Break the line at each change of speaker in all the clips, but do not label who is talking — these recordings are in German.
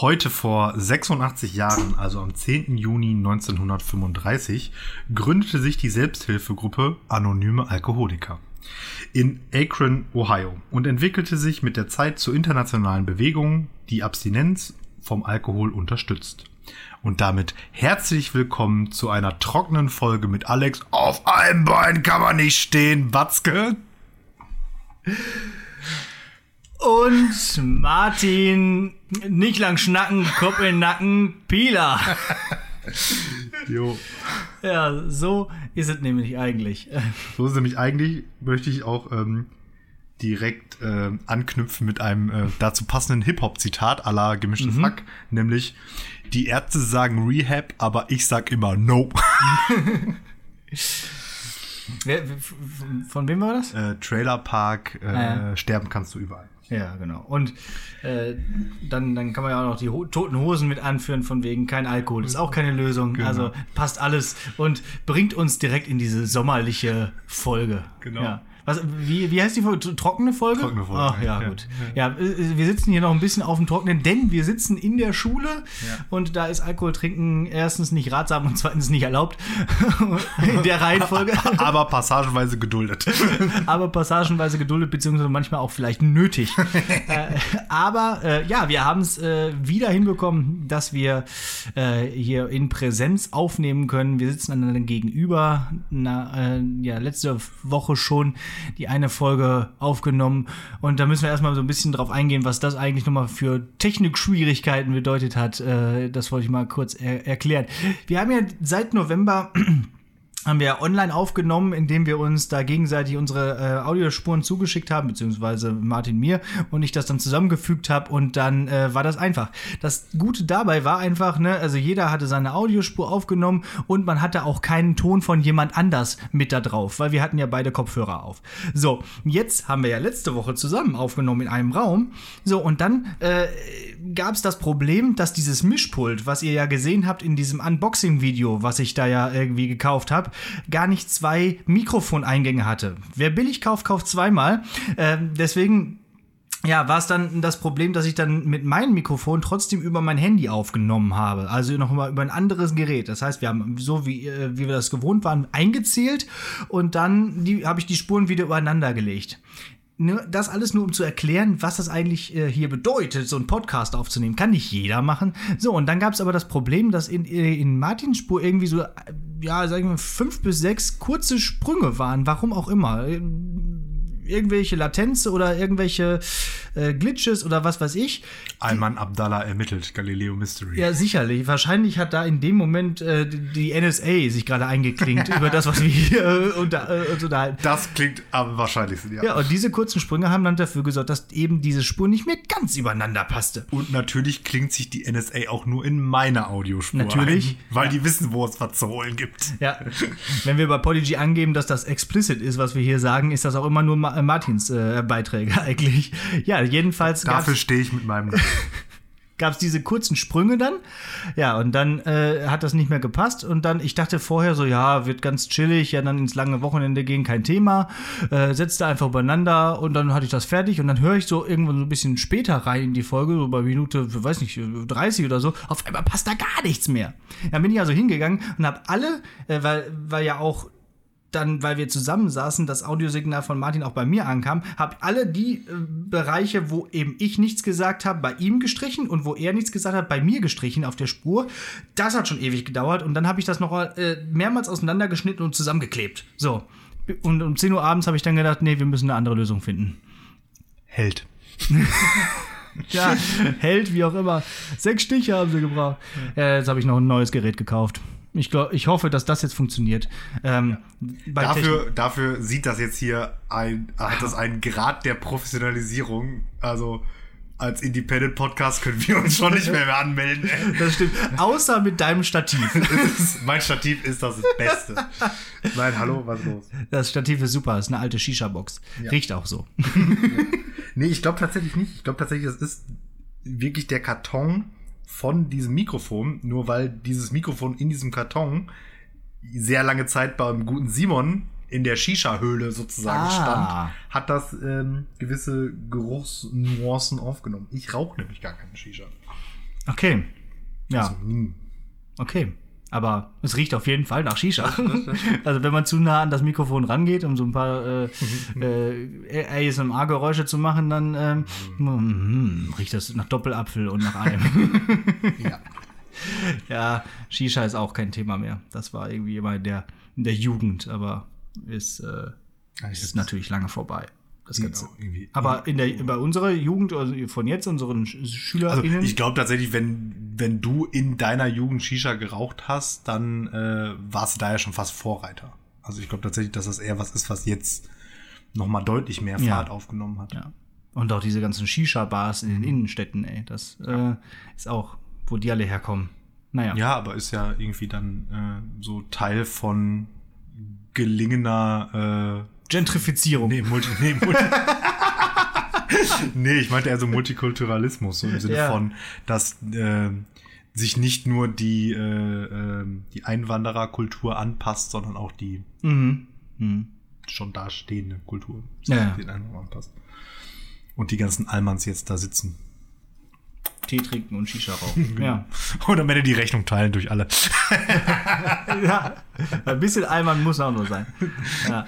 Heute vor 86 Jahren, also am 10. Juni 1935, gründete sich die Selbsthilfegruppe Anonyme Alkoholiker in Akron, Ohio und entwickelte sich mit der Zeit zur internationalen Bewegung, die Abstinenz vom Alkohol unterstützt. Und damit herzlich willkommen zu einer trockenen Folge mit Alex. Auf einem Bein kann man nicht stehen, Batzke.
Und Martin, nicht lang schnacken, Kopf in Nacken, Pila.
Jo.
Ja, so ist es nämlich eigentlich.
So ist es nämlich eigentlich, möchte ich auch ähm, direkt äh, anknüpfen mit einem äh, dazu passenden Hip-Hop-Zitat aller gemischtes
Mhm.
Hack, nämlich die Ärzte sagen Rehab, aber ich sag immer No.
Wer, von wem war das?
äh, Trailerpark, äh,
Ah,
sterben kannst du überall.
Ja, genau. Und äh, dann, dann kann man ja auch noch die Ho toten Hosen mit anführen, von wegen kein Alkohol ist auch keine Lösung.
Genau.
Also passt alles und bringt uns direkt in diese sommerliche Folge.
Genau.
Ja. Was, wie, wie heißt die Folge? Trockene Folge?
Trockene Folge,
Ach, ja,
ja.
gut. Ja, äh, wir sitzen hier noch ein bisschen auf dem Trockenen, denn wir sitzen in der Schule
Ja.
und da ist Alkohol trinken erstens nicht ratsam und zweitens nicht erlaubt. in der Reihenfolge.
Aber passagenweise geduldet.
aber passagenweise geduldet, beziehungsweise manchmal auch vielleicht nötig. äh, aber äh, ja, wir haben es äh, wieder hinbekommen, dass wir äh, hier in Präsenz aufnehmen können. Wir sitzen einander gegenüber. Na, äh, ja, letzte Woche schon die eine Folge aufgenommen. Und da müssen wir erstmal so ein bisschen drauf eingehen, was das eigentlich nochmal für Technikschwierigkeiten bedeutet hat. Äh, das wollte ich mal kurz er erklären. Wir haben ja seit November haben wir online aufgenommen, indem wir uns da gegenseitig unsere äh, Audiospuren zugeschickt haben, beziehungsweise Martin mir und ich das dann zusammengefügt habe und dann äh, war das einfach. Das Gute dabei war einfach, ne, also jeder hatte seine Audiospur aufgenommen und man hatte auch keinen Ton von jemand anders mit da drauf, weil wir hatten ja beide Kopfhörer auf. So, jetzt haben wir ja letzte Woche zusammen aufgenommen in einem Raum. So, und dann äh, gab es das Problem, dass dieses Mischpult, was ihr ja gesehen habt in diesem Unboxing-Video, was ich da ja irgendwie gekauft habe, gar nicht zwei Mikrofoneingänge hatte. Wer billig kauft, kauft zweimal. Ähm, deswegen ja, war es dann das Problem, dass ich dann mit meinem Mikrofon trotzdem über mein Handy aufgenommen habe. Also noch mal über ein anderes Gerät. Das heißt, wir haben so wie, äh, wie wir das gewohnt waren, eingezählt und dann habe ich die Spuren wieder übereinander gelegt. Nur- Das alles nur, um zu erklären, was das eigentlich äh, hier bedeutet, so einen Podcast aufzunehmen. Kann nicht jeder machen. So, und dann gab es aber das Problem, dass in, in Martins Spur irgendwie so, äh, ja, sag ich mal, fünf bis sechs kurze Sprünge waren. Warum auch immer irgendwelche Latenze oder irgendwelche äh, Glitches oder was weiß ich.
Ayman Abdallah ermittelt, Galileo Mystery.
Ja, sicherlich. Wahrscheinlich hat da in dem Moment äh, die NSA sich gerade eingeklinkt über das, was wir hier äh, unter, äh, uns unterhalten.
Das klingt am wahrscheinlichsten, ja.
Ja, und diese kurzen Sprünge haben dann dafür gesorgt, dass eben diese Spur nicht mehr ganz übereinander passte.
Und natürlich klingt sich die NSA auch nur in meiner Audiospur
Natürlich.
ein, weil die wissen, wo es was zu holen gibt.
Ja, wenn wir bei Podigy angeben, dass das explicit ist, was wir hier sagen, ist das auch immer nur Ma äh, Martins äh, Beiträge eigentlich. Ja, jedenfalls
Dafür stehe ich mit meinem.
gab es diese kurzen Sprünge dann. Ja, und dann äh, hat das nicht mehr gepasst. Und dann, ich dachte vorher so, ja, wird ganz chillig, ja, dann ins lange Wochenende gehen, kein Thema. Äh, setzte einfach übereinander und dann hatte ich das fertig. Und dann höre ich so irgendwann so ein bisschen später rein in die Folge, so bei Minute, weiß nicht, 30 oder so. Auf einmal passt da gar nichts mehr. Dann bin ich also hingegangen und habe alle, äh, weil, weil ja auch dann, weil wir zusammen saßen, das Audiosignal von Martin auch bei mir ankam, habe alle die äh, Bereiche, wo eben ich nichts gesagt habe, bei ihm gestrichen und wo er nichts gesagt hat, bei mir gestrichen auf der Spur. Das hat schon ewig gedauert und dann habe ich das noch äh, mehrmals auseinandergeschnitten und zusammengeklebt. So. Und um 10 Uhr abends habe ich dann gedacht, nee, wir müssen eine andere Lösung finden.
Held.
Ja, hält, wie auch immer. Sechs Stiche haben sie gebraucht. Ja, jetzt habe ich noch ein neues Gerät gekauft. Ich, glaub, ich hoffe, dass das jetzt funktioniert. Ähm, Technik-
Dafür, dafür sieht das jetzt hier ein, hat das einen Grad der Professionalisierung. Also als Independent Podcast können wir uns schon nicht mehr, mehr anmelden. ey.
Das stimmt. Außer mit deinem Stativ.
Ist, mein Stativ ist das Beste. Nein, hallo, was ist los?
Das Stativ ist super. Das ist eine alte Shisha-Box. Riecht auch so.
Nee, ich glaube tatsächlich nicht. Ich glaube tatsächlich, das ist wirklich der Karton von diesem Mikrofon, nur weil dieses Mikrofon in diesem Karton sehr lange Zeit beim guten Simon in der Shisha-Höhle sozusagen
Ah.
stand, hat das ähm, gewisse Geruchsnuancen aufgenommen. Ich rauche nämlich gar keine Shisha.
Okay. Ja.
Also, hm.
Okay. Aber es riecht auf jeden Fall nach Shisha. also wenn man zu nah an das Mikrofon rangeht, um so ein paar äh, äh, ASMR-Geräusche zu machen, dann ähm, mm, riecht das nach Doppelapfel und nach allem.
ja.
ja, Shisha ist auch kein Thema mehr. Das war irgendwie immer in der, in der Jugend, aber ist, äh, ist natürlich lange vorbei. Das Ganze.
Genau, irgendwie.
Aber in der, bei unserer Jugend, also von jetzt, unseren
Also
SchülerInnen,
ich glaube tatsächlich, wenn, wenn du in deiner Jugend Shisha geraucht hast, dann äh, warst du da ja schon fast Vorreiter. Also ich glaube tatsächlich, dass das eher was ist, was jetzt nochmal deutlich mehr
Ja.
Fahrt aufgenommen hat.
Ja. Und auch diese ganzen Shisha-Bars in den Innenstädten, ey. Das äh, ist auch, wo die alle herkommen. Naja.
Ja, aber ist ja irgendwie dann äh, so Teil von gelingener äh,
Gentrifizierung.
Nee, Multi, nee, Multi nee, ich meinte eher so Multikulturalismus, so im Sinne
Ja.
von, dass äh, sich nicht nur die, äh, äh, die Einwandererkultur anpasst, sondern auch die
Mhm. Mhm.
schon dastehende Kultur
Ja,
den Einwanderern anpasst. Und die ganzen Almans jetzt da sitzen.
Tee trinken und Shisha rauchen. ja.
Und am Ende die Rechnung teilen durch alle.
ja. Ein bisschen Alman muss auch nur sein. Ja.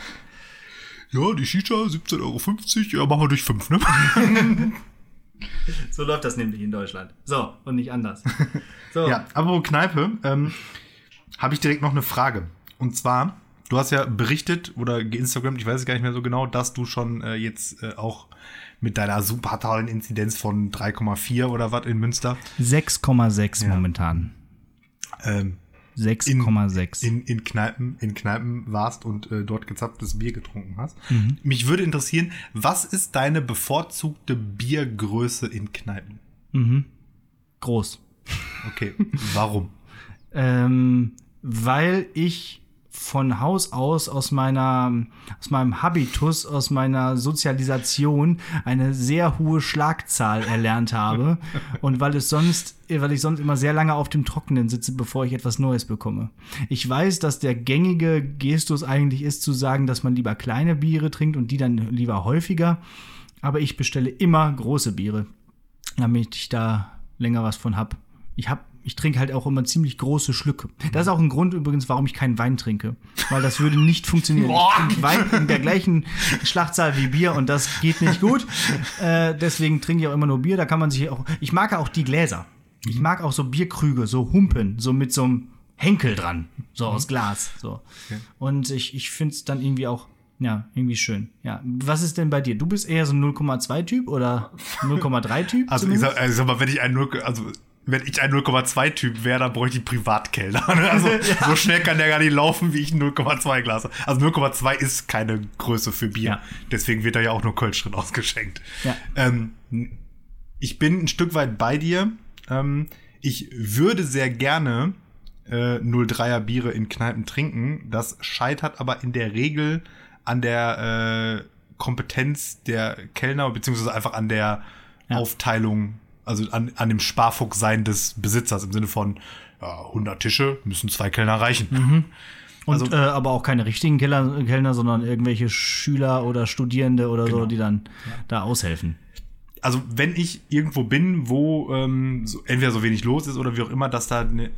Ja, die Shisha, 17,50 Euro, ja, machen wir durch 5, ne?
So läuft das nämlich in Deutschland. So, und nicht anders. So.
Ja, aber Kneipe, ähm, habe ich direkt noch eine Frage. Und zwar, du hast ja berichtet oder geinstagrammt, ich weiß es gar nicht mehr so genau, dass du schon äh, jetzt äh, auch mit deiner super tollen Inzidenz von 3,4 oder was in Münster
6,6
Ja.
momentan.
ähm,
6,6.
in, in, Kneipen, in Kneipen warst und äh, dort gezapftes Bier getrunken hast.
Mhm.
Mich würde interessieren, was ist deine bevorzugte Biergröße in Kneipen?
Mhm. Groß.
Okay, warum?
Ähm, weil ich von Haus aus aus meiner aus meinem Habitus, aus meiner Sozialisation eine sehr hohe Schlagzahl erlernt habe und weil es sonst weil ich sonst immer sehr lange auf dem Trockenen sitze, bevor ich etwas Neues bekomme. Ich weiß, dass der gängige Gestus eigentlich ist zu sagen, dass man lieber kleine Biere trinkt und die dann lieber häufiger, aber ich bestelle immer große Biere, damit ich da länger was von hab. Ich hab ich trinke halt auch immer ziemlich große Schlücke. Das ist auch ein Grund übrigens, warum ich keinen Wein trinke. Weil das würde nicht funktionieren. Ich trinke Wein in der gleichen Schlachtzahl wie Bier und das geht nicht gut. Äh, deswegen trinke ich auch immer nur Bier. Da kann man sich auch. Ich mag auch die Gläser. Ich mag auch so Bierkrüge, so Humpen, so mit so einem Henkel dran. So aus Glas. So. Und ich, ich finde es dann irgendwie auch. Ja, irgendwie schön. Ja. Was ist denn bei dir? Du bist eher so ein 0,2-Typ oder 0,3-Typ?
Also ich sag, also sag mal, wenn ich ein 0, also wenn ich ein 0,2 Typ wäre, dann bräuchte ich Privatkellner. ne? Also so schnell kann der gar nicht laufen, wie ich ein 0,2 Glas. habe. Also 0,2 ist keine Größe für Bier.
Ja.
Deswegen wird da ja auch nur Kölsch drin ausgeschenkt.
Ja.
Ähm, ich bin ein Stück weit bei dir. Ähm, ich würde sehr gerne äh, 03er Biere in Kneipen trinken. Das scheitert aber in der Regel an der äh, Kompetenz der Kellner, beziehungsweise einfach an der
Ja.
Aufteilung, also an, an dem Sparfuchs-Sein des Besitzers im Sinne von ja, 100 Tische müssen zwei Kellner reichen.
Und
Also-
äh, aber auch keine richtigen Keller, Kellner, sondern irgendwelche Schüler oder Studierende oder so,
Genau.
die dann da aushelfen.
also wenn ich irgendwo bin, wo ähm, so, entweder so wenig los ist oder wie auch immer, dass da ne,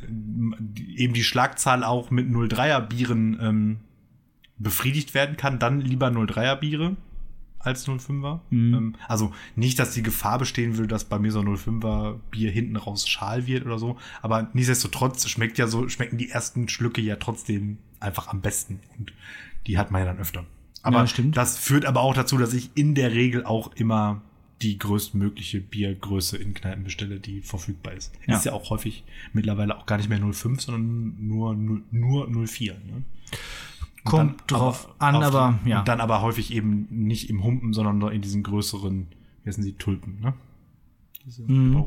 eben die Schlagzahl auch mit 03er Bieren ähm, befriedigt werden kann, dann lieber 03er Biere als 05er. Ähm, also nicht, dass die Gefahr bestehen würde, dass bei mir so ein 05er Bier hinten raus schal wird oder so, aber nichtsdestotrotz schmeckt ja so, schmecken die ersten Schlücke ja trotzdem einfach am besten und die hat man ja dann öfter. Aber
Ja, stimmt.
das führt aber auch dazu, dass ich in der Regel auch immer die größtmögliche Biergröße in Kneipen bestelle, die verfügbar ist.
Ja.
Ist ja auch häufig mittlerweile auch gar nicht mehr 05, sondern nur, nur, nur 04. Ne?
Kommt
dann
drauf
aber
an, aber
die,
ja.
Und dann aber häufig eben nicht im Humpen, sondern nur in diesen größeren, wie heißen sie, Tulpen, ne? Diese
Mhm.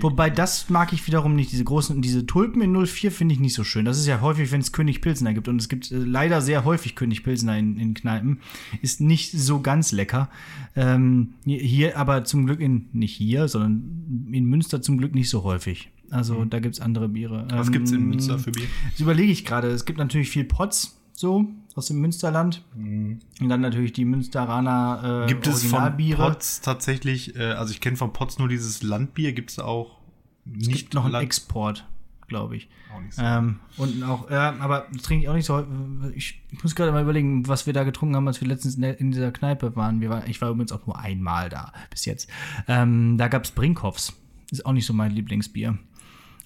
Wobei das mag ich wiederum nicht. Diese großen, diese Tulpen in 04 finde ich nicht so schön. Das ist ja häufig, wenn es König Pilsner gibt. Und es gibt äh, leider sehr häufig König Pilsner in, in Kneipen. Ist nicht so ganz lecker. Ähm, hier- aber zum Glück in, nicht hier, sondern in Münster zum Glück nicht so häufig. Also da gibt es andere Biere.
Mhm. Was
Ähm,
gibt's in Münster für Bier?
Das überlege ich gerade. Es gibt natürlich viel Potz, so, aus dem Münsterland. Und dann natürlich die Münsteraner äh,
Mhm. Gibt es von. Potz tatsächlich, äh, also ich kenne von Potz nur dieses Landbier, gibt es auch
Es gibt noch einen
Land-
Export, glaube ich.
Auch nicht so.
Ähm, und auch, ja, aber das trinke ich auch nicht so. Ich, ich muss gerade mal überlegen, was wir da getrunken haben, als wir letztens in, der, in dieser Kneipe waren. Wir war, ich war übrigens auch nur einmal da bis jetzt. Ähm, da gab es Brinkhoffs. Ist auch nicht so mein Lieblingsbier.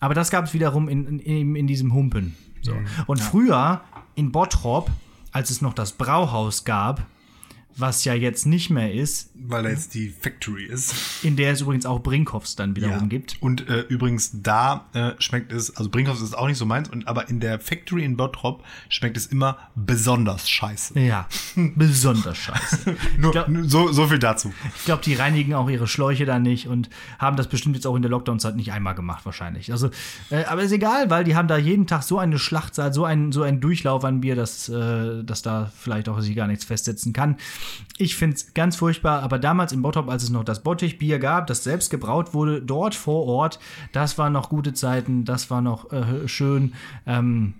Aber das gab es wiederum in, in, in, diesem Humpen. So. Und früher in Bottrop, als es noch das Brauhaus gab, was ja jetzt nicht mehr ist,
Weil da jetzt die Factory ist.
in der es übrigens auch Brinkhoffs dann wiederum gibt.
Und äh, übrigens, da äh, schmeckt es, also Brinkhoffs ist auch nicht so meins, und, aber in der Factory in Bottrop schmeckt es immer besonders scheiße.
Ja, besonders scheiße.
Nur,
glaub-
so, so viel dazu.
Ich glaube, die reinigen auch ihre Schläuche da nicht und haben das bestimmt jetzt auch in der Lockdown-Zeit nicht einmal gemacht, wahrscheinlich. Also, äh, aber ist egal, weil die haben da jeden Tag so eine Schlachtzahl, so einen, so einen Durchlauf an Bier, dass, äh, dass da vielleicht auch sich gar nichts festsetzen kann. Ich finde es ganz furchtbar, aber damals in Bottrop, als es noch das Bottichbier gab, das selbst gebraut wurde, dort vor Ort, das waren noch gute Zeiten, das war noch äh, schön. Ähm,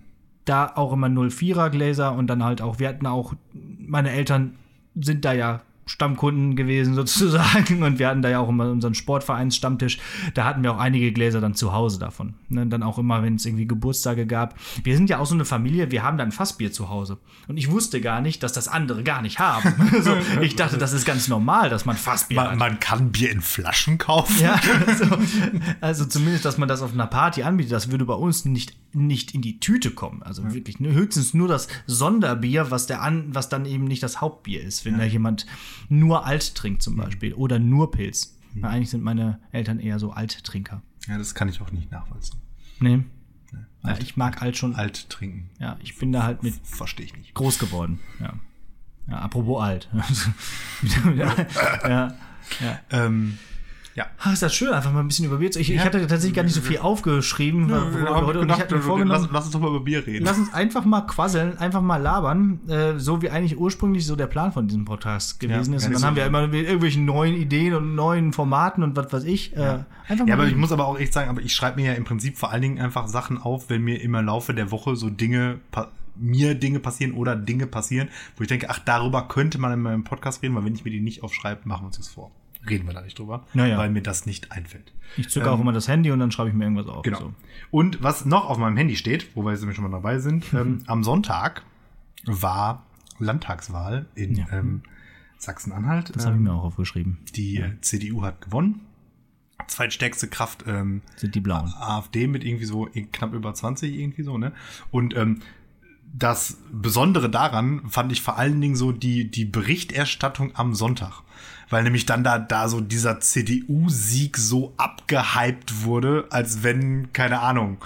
da auch immer 04er Gläser und dann halt auch, wir hatten auch, meine Eltern sind da ja Stammkunden gewesen sozusagen und wir hatten da ja auch immer unseren Sportvereinsstammtisch. Da hatten wir auch einige Gläser dann zu Hause davon. Ne? Dann auch immer, wenn es irgendwie Geburtstage gab. Wir sind ja auch so eine Familie, wir haben dann Fassbier zu Hause. Und ich wusste gar nicht, dass das andere gar nicht haben. so, ich dachte, das ist ganz normal, dass man Fassbier
Man,
hat.
man kann Bier in Flaschen kaufen.
Ja, also, also zumindest, dass man das auf einer Party anbietet, das würde bei uns nicht, nicht in die Tüte kommen. Also wirklich ne, höchstens nur das Sonderbier, was, der an, was dann eben nicht das Hauptbier ist, wenn da jemand nur alt trinkt zum Beispiel oder nur Pilz. Na, eigentlich sind meine Eltern eher so Alttrinker.
Ja, das kann ich auch nicht nachvollziehen.
Nee. Ja,
Alt-
ich mag alt schon.
Alt trinken.
Ja, ich bin da halt mit
Verstehe ich nicht.
groß geworden. Ja. Ja, apropos alt. ja, ja.
Ähm, ja.
Ah, ist das schön, einfach mal ein bisschen über Bier zu. Ich, ich
Ja.
hatte tatsächlich gar nicht so viel aufgeschrieben. worüber wir heute, und ich hatte mir vorgenommen,
lass, lass uns doch mal über Bier reden.
lass uns einfach mal quasseln, einfach mal labern, äh, so wie eigentlich ursprünglich so der Plan von diesem Podcast gewesen
Ja,
ist. Und dann haben wir
so.
immer mit irgendwelchen neuen Ideen und neuen Formaten und was weiß ich. Äh, einfach mal.
Ja, aber ich muss aber auch echt sagen, aber ich schreibe mir ja im Prinzip vor allen Dingen einfach Sachen auf, wenn mir im Laufe der Woche so Dinge, mir Dinge passieren oder Dinge passieren, wo ich denke, ach, darüber könnte man in meinem Podcast reden, weil wenn ich mir die nicht aufschreibe, machen wir uns das vor. Reden wir da nicht drüber,
Naja.
weil mir das nicht einfällt.
ich zücke auch immer das Handy und dann schreibe ich mir irgendwas auf.
Genau.
So.
Und was noch auf meinem Handy steht, wo wir jetzt schon mal dabei sind, ähm, am Sonntag war Landtagswahl in
Ja.
ähm, Sachsen-Anhalt.
Das habe ich
Ähm,
mir auch aufgeschrieben.
die äh, CDU hat gewonnen. Zweitstärkste Kraft ähm,
Sind die blauen.
AfD mit irgendwie so knapp über 20 irgendwie so, ne? Und ähm, das Besondere daran fand ich vor allen Dingen so die, die Berichterstattung am Sonntag. Weil nämlich dann da, da so dieser CDU-Sieg so abgehypt wurde, als wenn, keine Ahnung,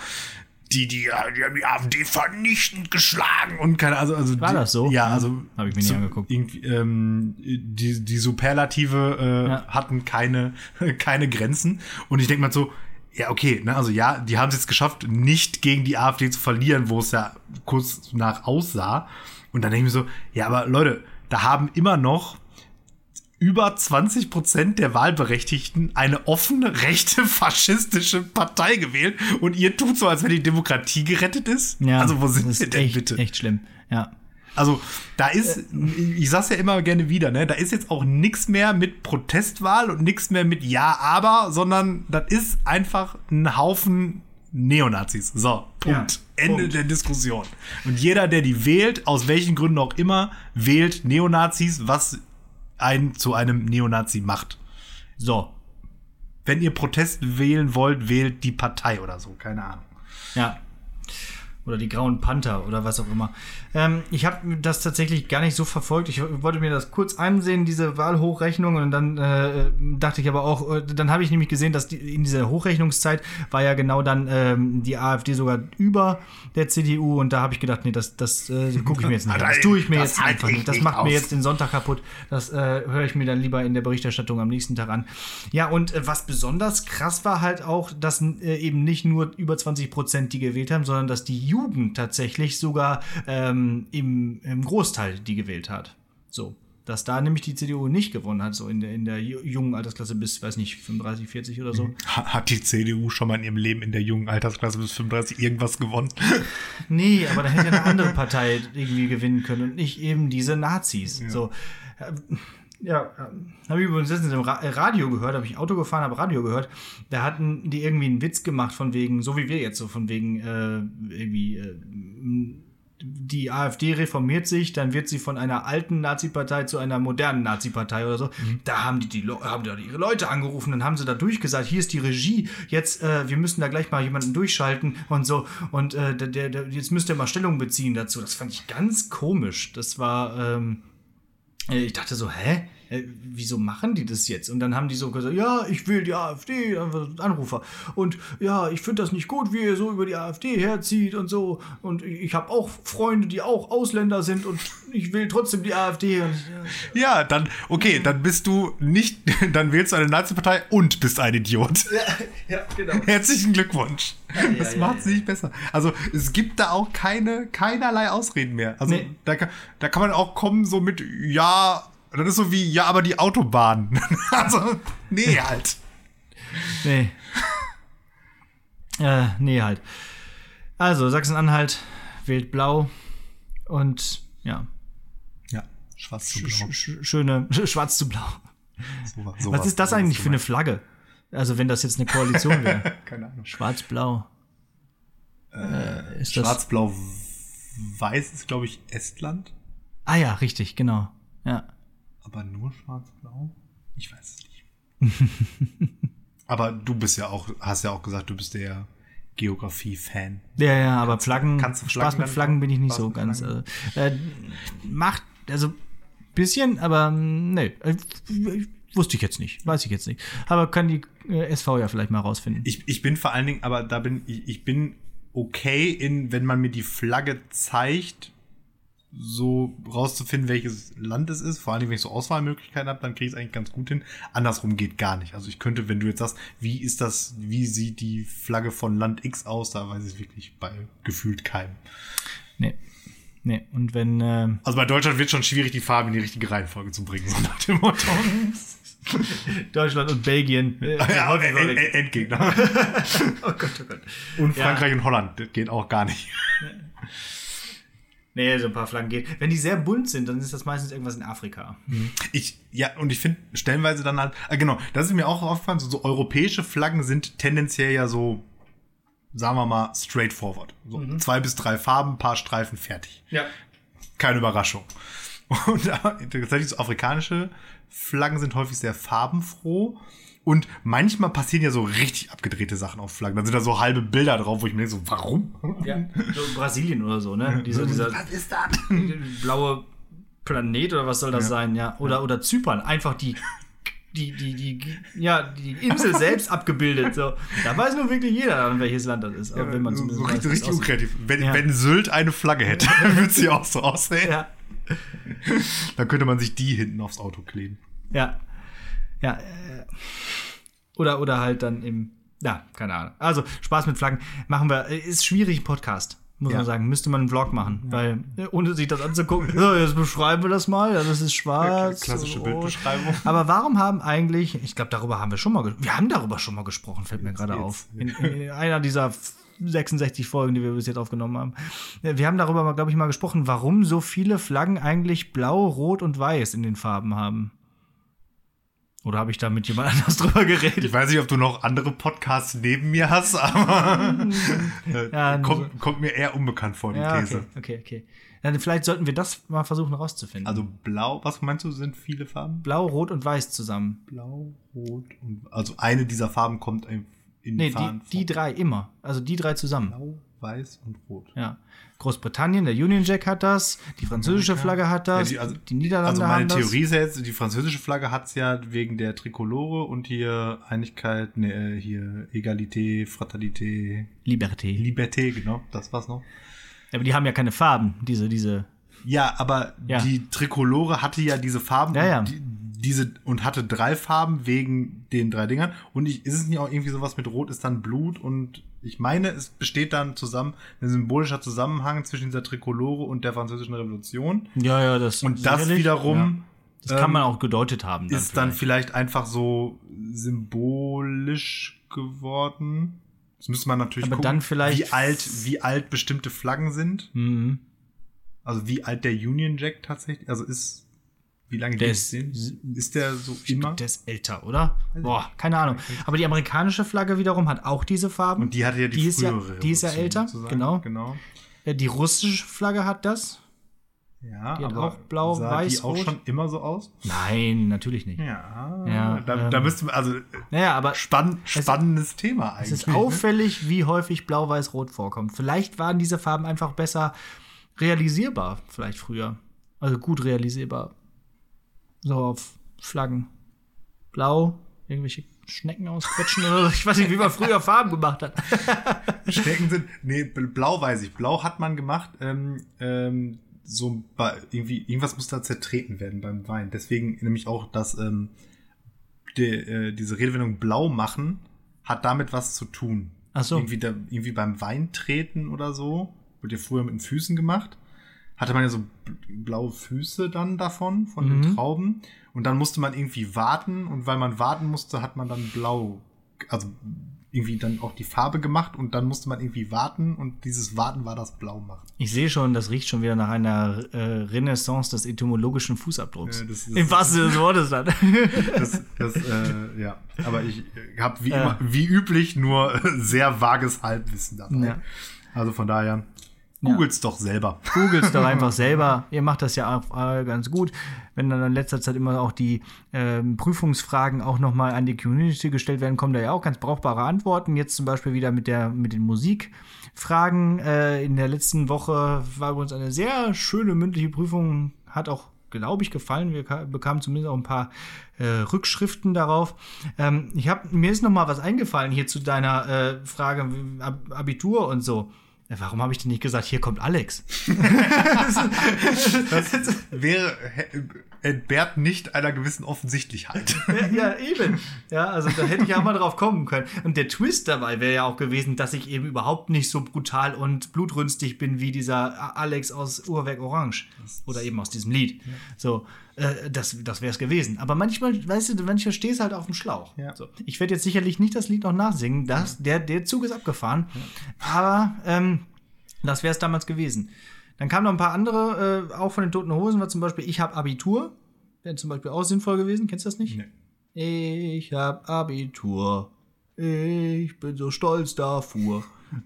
die, die, die haben die AfD vernichtend geschlagen und keine also, also
War
die,
das so?
Ja, also
hab ich mir nicht angeguckt.
Irgendwie, ähm, die, die Superlative äh,
Ja.
hatten keine, keine Grenzen. Und ich denke mal so, ja, okay, ne, also ja, die haben es jetzt geschafft, nicht gegen die AfD zu verlieren, wo es ja kurz nach aussah. Und dann denke ich mir so, ja, aber Leute, da haben immer noch über 20 Prozent der Wahlberechtigten eine offene, rechte, faschistische Partei gewählt und ihr tut so, als wenn die Demokratie gerettet ist.
Ja,
also wo sind wir denn
echt,
bitte?
Echt schlimm. Ja.
Also, da ist, ich sag's ja immer gerne wieder, ne, da ist jetzt auch nichts mehr mit Protestwahl und nichts mehr mit Ja, aber, sondern das ist einfach ein Haufen Neonazis. So, Punkt.
Ja,
Ende
Punkt.
der Diskussion. Und jeder, der die wählt, aus welchen Gründen auch immer, wählt Neonazis, was einen zu einem Neonazi macht.
So.
Wenn ihr Protest wählen wollt, wählt die Partei oder so, keine Ahnung.
Ja. Oder die Grauen Panther oder was auch immer. Ähm, ich habe das tatsächlich gar nicht so verfolgt. Ich wollte mir das kurz ansehen, diese Wahlhochrechnung. Und dann äh, dachte ich aber auch, äh, dann habe ich nämlich gesehen, dass die, in dieser Hochrechnungszeit war ja genau dann ähm, die AfD sogar über der CDU. Und da habe ich gedacht, nee, das, das äh, gucke ich mir jetzt nicht an. Das tue ich mir
Das
jetzt
halte
einfach
ich
nicht. Das macht mir jetzt den Sonntag kaputt. Das äh, höre ich mir dann lieber in der Berichterstattung am nächsten Tag an. Ja, und äh, was besonders krass war halt auch, dass eben nicht nur über 20 Prozent die gewählt haben, sondern dass die Jugend tatsächlich sogar ähm, im, im Großteil die gewählt hat. So. Dass da nämlich die CDU nicht gewonnen hat, so in der, in der ju- jungen Altersklasse bis, weiß nicht, 35, 40 oder so.
Ha- Hat die CDU schon mal in ihrem Leben in der jungen Altersklasse bis 35 irgendwas gewonnen?
Nee, aber da hätte ja eine andere Partei irgendwie gewinnen können und nicht eben diese Nazis. So. Ja, habe ich übrigens letztens im äh, Radio gehört, habe ich Auto gefahren, habe Radio gehört. Da hatten die irgendwie einen Witz gemacht von wegen, so wie wir jetzt, so von wegen äh, irgendwie äh, die AfD reformiert sich, dann wird sie von einer alten Nazi-Partei zu einer modernen Nazi-Partei oder so. Mhm. Da haben die, die haben da ihre Leute angerufen, dann haben sie da durchgesagt, hier ist die Regie, jetzt, äh, wir müssen da gleich mal jemanden durchschalten und so. Und äh, der, der, jetzt müsst ihr mal Stellung beziehen dazu. Das fand ich ganz komisch. Das war, ähm, äh, ich dachte so, hä? Äh, wieso machen die das jetzt? Und dann haben die so gesagt, ja, ich will die AfD, Anrufer. Und ja, ich finde das nicht gut, wie ihr so über die AfD herzieht und so. Und ich habe auch Freunde, die auch Ausländer sind und ich will trotzdem die AfD. Und,
ja. ja. dann, okay, dann bist du nicht, dann wählst du eine Nazi-Partei und bist ein Idiot. Ja, ja genau. Herzlichen Glückwunsch. Ja, das ja, macht es nicht besser. Also es gibt da auch keine, keinerlei Ausreden mehr. Also nee. da, da kann man auch kommen so mit, ja, das ist so wie, ja, aber die Autobahn. also, nee, halt.
Nee. äh, nee, halt. Also, Sachsen-Anhalt wählt blau und ja.
Ja, schwarz zu blau.
Sch schöne, schwarz zu blau. So, so was, was ist das eigentlich für eine Flagge? Also, wenn das jetzt eine Koalition wäre. Keine Ahnung. Schwarz-blau.
Äh, Schwarz-blau-weiß ist, glaube ich, Estland.
Ah ja, richtig, genau. Ja
aber nur schwarz-blau? Ich weiß es nicht. aber du bist ja auch, hast ja auch gesagt, du bist der Geografie-Fan.
Ja, ja, aber kannst, Flaggen, kannst du Flaggen Spaß mit Flaggen bin ich nicht so ganz. Also, äh, macht, also bisschen, aber nee, äh, wusste ich jetzt nicht, weiß ich jetzt nicht. Aber kann die äh, SV ja vielleicht mal rausfinden.
Ich, ich bin vor allen Dingen, aber da bin ich, ich bin okay in, wenn man mir die Flagge zeigt, so rauszufinden, welches Land es ist. Vor allem, wenn ich so Auswahlmöglichkeiten habe, dann kriege ich es eigentlich ganz gut hin. Andersrum geht gar nicht. Also ich könnte, wenn du jetzt sagst, wie ist das, wie sieht die Flagge von Land X aus, da weiß ich wirklich bei gefühlt keinem.
Nee. Nee, und wenn. Äh
also bei Deutschland wird schon schwierig, die Farben in die richtige Reihenfolge zu bringen, so nach dem Motto.
Deutschland und Belgien.
Ja, Endgegner. oh Gott, oh Gott. Und Frankreich ja. und Holland, das geht auch gar nicht.
Nee, so ein paar Flaggen geht. Wenn die sehr bunt sind, dann ist das meistens irgendwas in Afrika.
Mhm. Ich, ja, und ich finde stellenweise dann halt, äh, genau, das ist mir auch aufgefallen, so, so, europäische Flaggen sind tendenziell ja so, sagen wir mal, straightforward. So mhm. zwei bis drei Farben, paar Streifen, fertig.
Ja.
Keine Überraschung. Und äh, tatsächlich so afrikanische Flaggen sind häufig sehr farbenfroh. Und manchmal passieren ja so richtig abgedrehte Sachen auf Flaggen. Dann sind da so halbe Bilder drauf, wo ich mir denke, so, warum?
Ja, so Brasilien oder so, ne? Diese, dieser, was ist das? Blaue Planet oder was soll das ja. sein, ja? Oder, oder Zypern, einfach die die, die, die, ja, die Insel selbst abgebildet. So. Da weiß nur wirklich jeder, welches Land das ist.
Ja, wenn man so richtig, richtig unkreativ. Wenn, ja. wenn Sylt eine Flagge hätte, würde sie auch so aussehen. Ja. Dann könnte man sich die hinten aufs Auto kleben.
Ja. Ja. Äh, oder, oder halt dann im, ja, keine Ahnung. Also, Spaß mit Flaggen machen wir. Ist schwierig, Podcast. Muss ja. man sagen, müsste man einen Vlog machen, ja. weil äh, ohne sich das anzugucken, so, jetzt beschreiben wir das mal, ja, das ist schwarz.
Klassische Bildbeschreibung.
Aber warum haben eigentlich, ich glaube, darüber haben wir schon mal, wir haben darüber schon mal gesprochen, fällt mir gerade auf. In, in, einer dieser 66 Folgen, die wir bis jetzt aufgenommen haben. Wir haben darüber, glaube ich, mal gesprochen, warum so viele Flaggen eigentlich blau, rot und weiß in den Farben haben. Oder habe ich da mit jemand anders drüber geredet?
Ich weiß nicht, ob du noch andere Podcasts neben mir hast, aber ja, kommt, kommt, mir eher unbekannt vor, die ja, These.
Okay, okay, okay. Dann vielleicht sollten wir das mal versuchen herauszufinden.
Also blau, was meinst du, sind viele Farben?
Blau, rot und weiß zusammen.
Blau, rot und also eine dieser Farben kommt in
nee, Farben die, die drei immer. Also die drei zusammen.
Blau, weiß und rot.
Ja. Großbritannien, der Union Jack hat das, die französische Flagge hat das, ja, die, also, die Niederlande haben das.
Also meine Theorie ist jetzt, die französische Flagge hat es ja wegen der Trikolore und hier Einigkeit, ne, hier Egalité, Fraternité.
Liberté.
Liberté, genau, das war's noch.
Aber die haben ja keine Farben, diese, diese.
Ja, aber ja. die Trikolore hatte ja diese Farben.
Ja, ja.
Die, diese und hatte drei Farben wegen den drei Dingern. Und ich, ist es nicht auch irgendwie sowas mit Rot ist dann Blut und ich meine, es besteht dann zusammen ein symbolischer Zusammenhang zwischen dieser Trikolore und der französischen Revolution.
Ja, ja, das
Und das wiederum. Ja.
Das kann man ähm, auch gedeutet haben.
Dann ist vielleicht. dann vielleicht einfach so symbolisch geworden. Das müsste man natürlich
Aber gucken, dann vielleicht
wie alt, wie alt bestimmte Flaggen sind.
Mhm.
Also wie alt der Union Jack tatsächlich, also ist Wie lange
Der ist-
den? Ist der so immer?
Der ist älter, oder? Boah, keine Ahnung. Aber die amerikanische Flagge wiederum hat auch diese Farben.
Und die hatte ja die,
die ist ja,
frühere
die ist ja älter,
sozusagen.
genau.
genau.
Äh, Die russische Flagge hat das.
Ja,
Die hat
aber
auch blau,
sah
weiß,
die auch
rot.
schon immer so aus?
Nein, natürlich nicht.
Ja,
Ja,
da,
ähm,
da müsste man, also
Naja, aber
spann, spannendes Thema eigentlich.
es ist
ne?
auffällig, wie häufig Blau-Weiß-Rot vorkommt. Vielleicht waren diese Farben einfach besser realisierbar, vielleicht früher. Also gut realisierbar. So auf Flaggen. Blau, irgendwelche Schnecken ausquetschen oder so. Ich weiß nicht, wie man früher Farben gemacht hat.
Stecken sind. Nee, blau weiß ich. Blau hat man gemacht. Ähm, ähm, so irgendwie, irgendwas muss da zertreten werden beim Wein. Deswegen nämlich auch, dass ähm, die, äh, diese Redewendung blau machen hat damit was zu tun.
Ach so.
Irgendwie, da, irgendwie beim Wein treten oder so. Wird ja früher mit den Füßen gemacht. Hatte man ja so bl- blaue Füße dann davon, von den
Mhm.
Trauben. Und dann musste man irgendwie warten. Und weil man warten musste, hat man dann blau, also irgendwie dann auch die Farbe gemacht. Und dann musste man irgendwie warten. Und dieses Warten war das Blau machen.
Ich sehe schon, das riecht schon wieder nach einer äh, Renaissance des etymologischen Fußabdrucks.
Das
Im wahrsten Sinne des Wortes dann.
Das, das, äh, ja. Aber ich habe wie, immer, wie üblich nur sehr vages Halbwissen dabei.
Ja.
Also von daher, googelt's doch selber.
Googles doch einfach selber. Ihr macht das ja auch ganz gut. Wenn dann in letzter Zeit immer auch die ähm, Prüfungsfragen auch nochmal an die Community gestellt werden, kommen da ja auch ganz brauchbare Antworten. Jetzt zum Beispiel wieder mit, der, mit den Musikfragen. Äh, in der letzten Woche war bei uns eine sehr schöne mündliche Prüfung. Hat auch, glaube ich, gefallen. Wir ka- bekamen zumindest auch ein paar äh, Rückschriften darauf. Ähm, ich hab, mir ist noch mal was eingefallen hier zu deiner äh, Frage Ab Abitur und so. Warum habe ich denn nicht gesagt, hier kommt Alex?
Das wäre, entbehrt nicht einer gewissen Offensichtlichkeit.
ja, eben. Ja, also da hätte ich ja mal drauf kommen können. Und der Twist dabei wäre ja auch gewesen, dass ich eben überhaupt nicht so brutal und blutrünstig bin wie dieser Alex aus Uhrwerk Orange. Oder eben aus diesem Lied. So, äh, das, das wäre es gewesen. Aber manchmal, weißt du, manchmal stehst du halt auf dem Schlauch.
Ja.
So. Ich werde jetzt sicherlich nicht das Lied noch nachsingen. Das, der, der Zug ist abgefahren. Aber ähm, das wäre es damals gewesen. Dann kamen noch ein paar andere, äh, auch von den Toten Hosen, war zum Beispiel Ich hab Abitur. Wäre zum Beispiel auch sinnvoll gewesen. Kennst du das nicht? Ich hab Abitur. Ich bin so stolz dafür.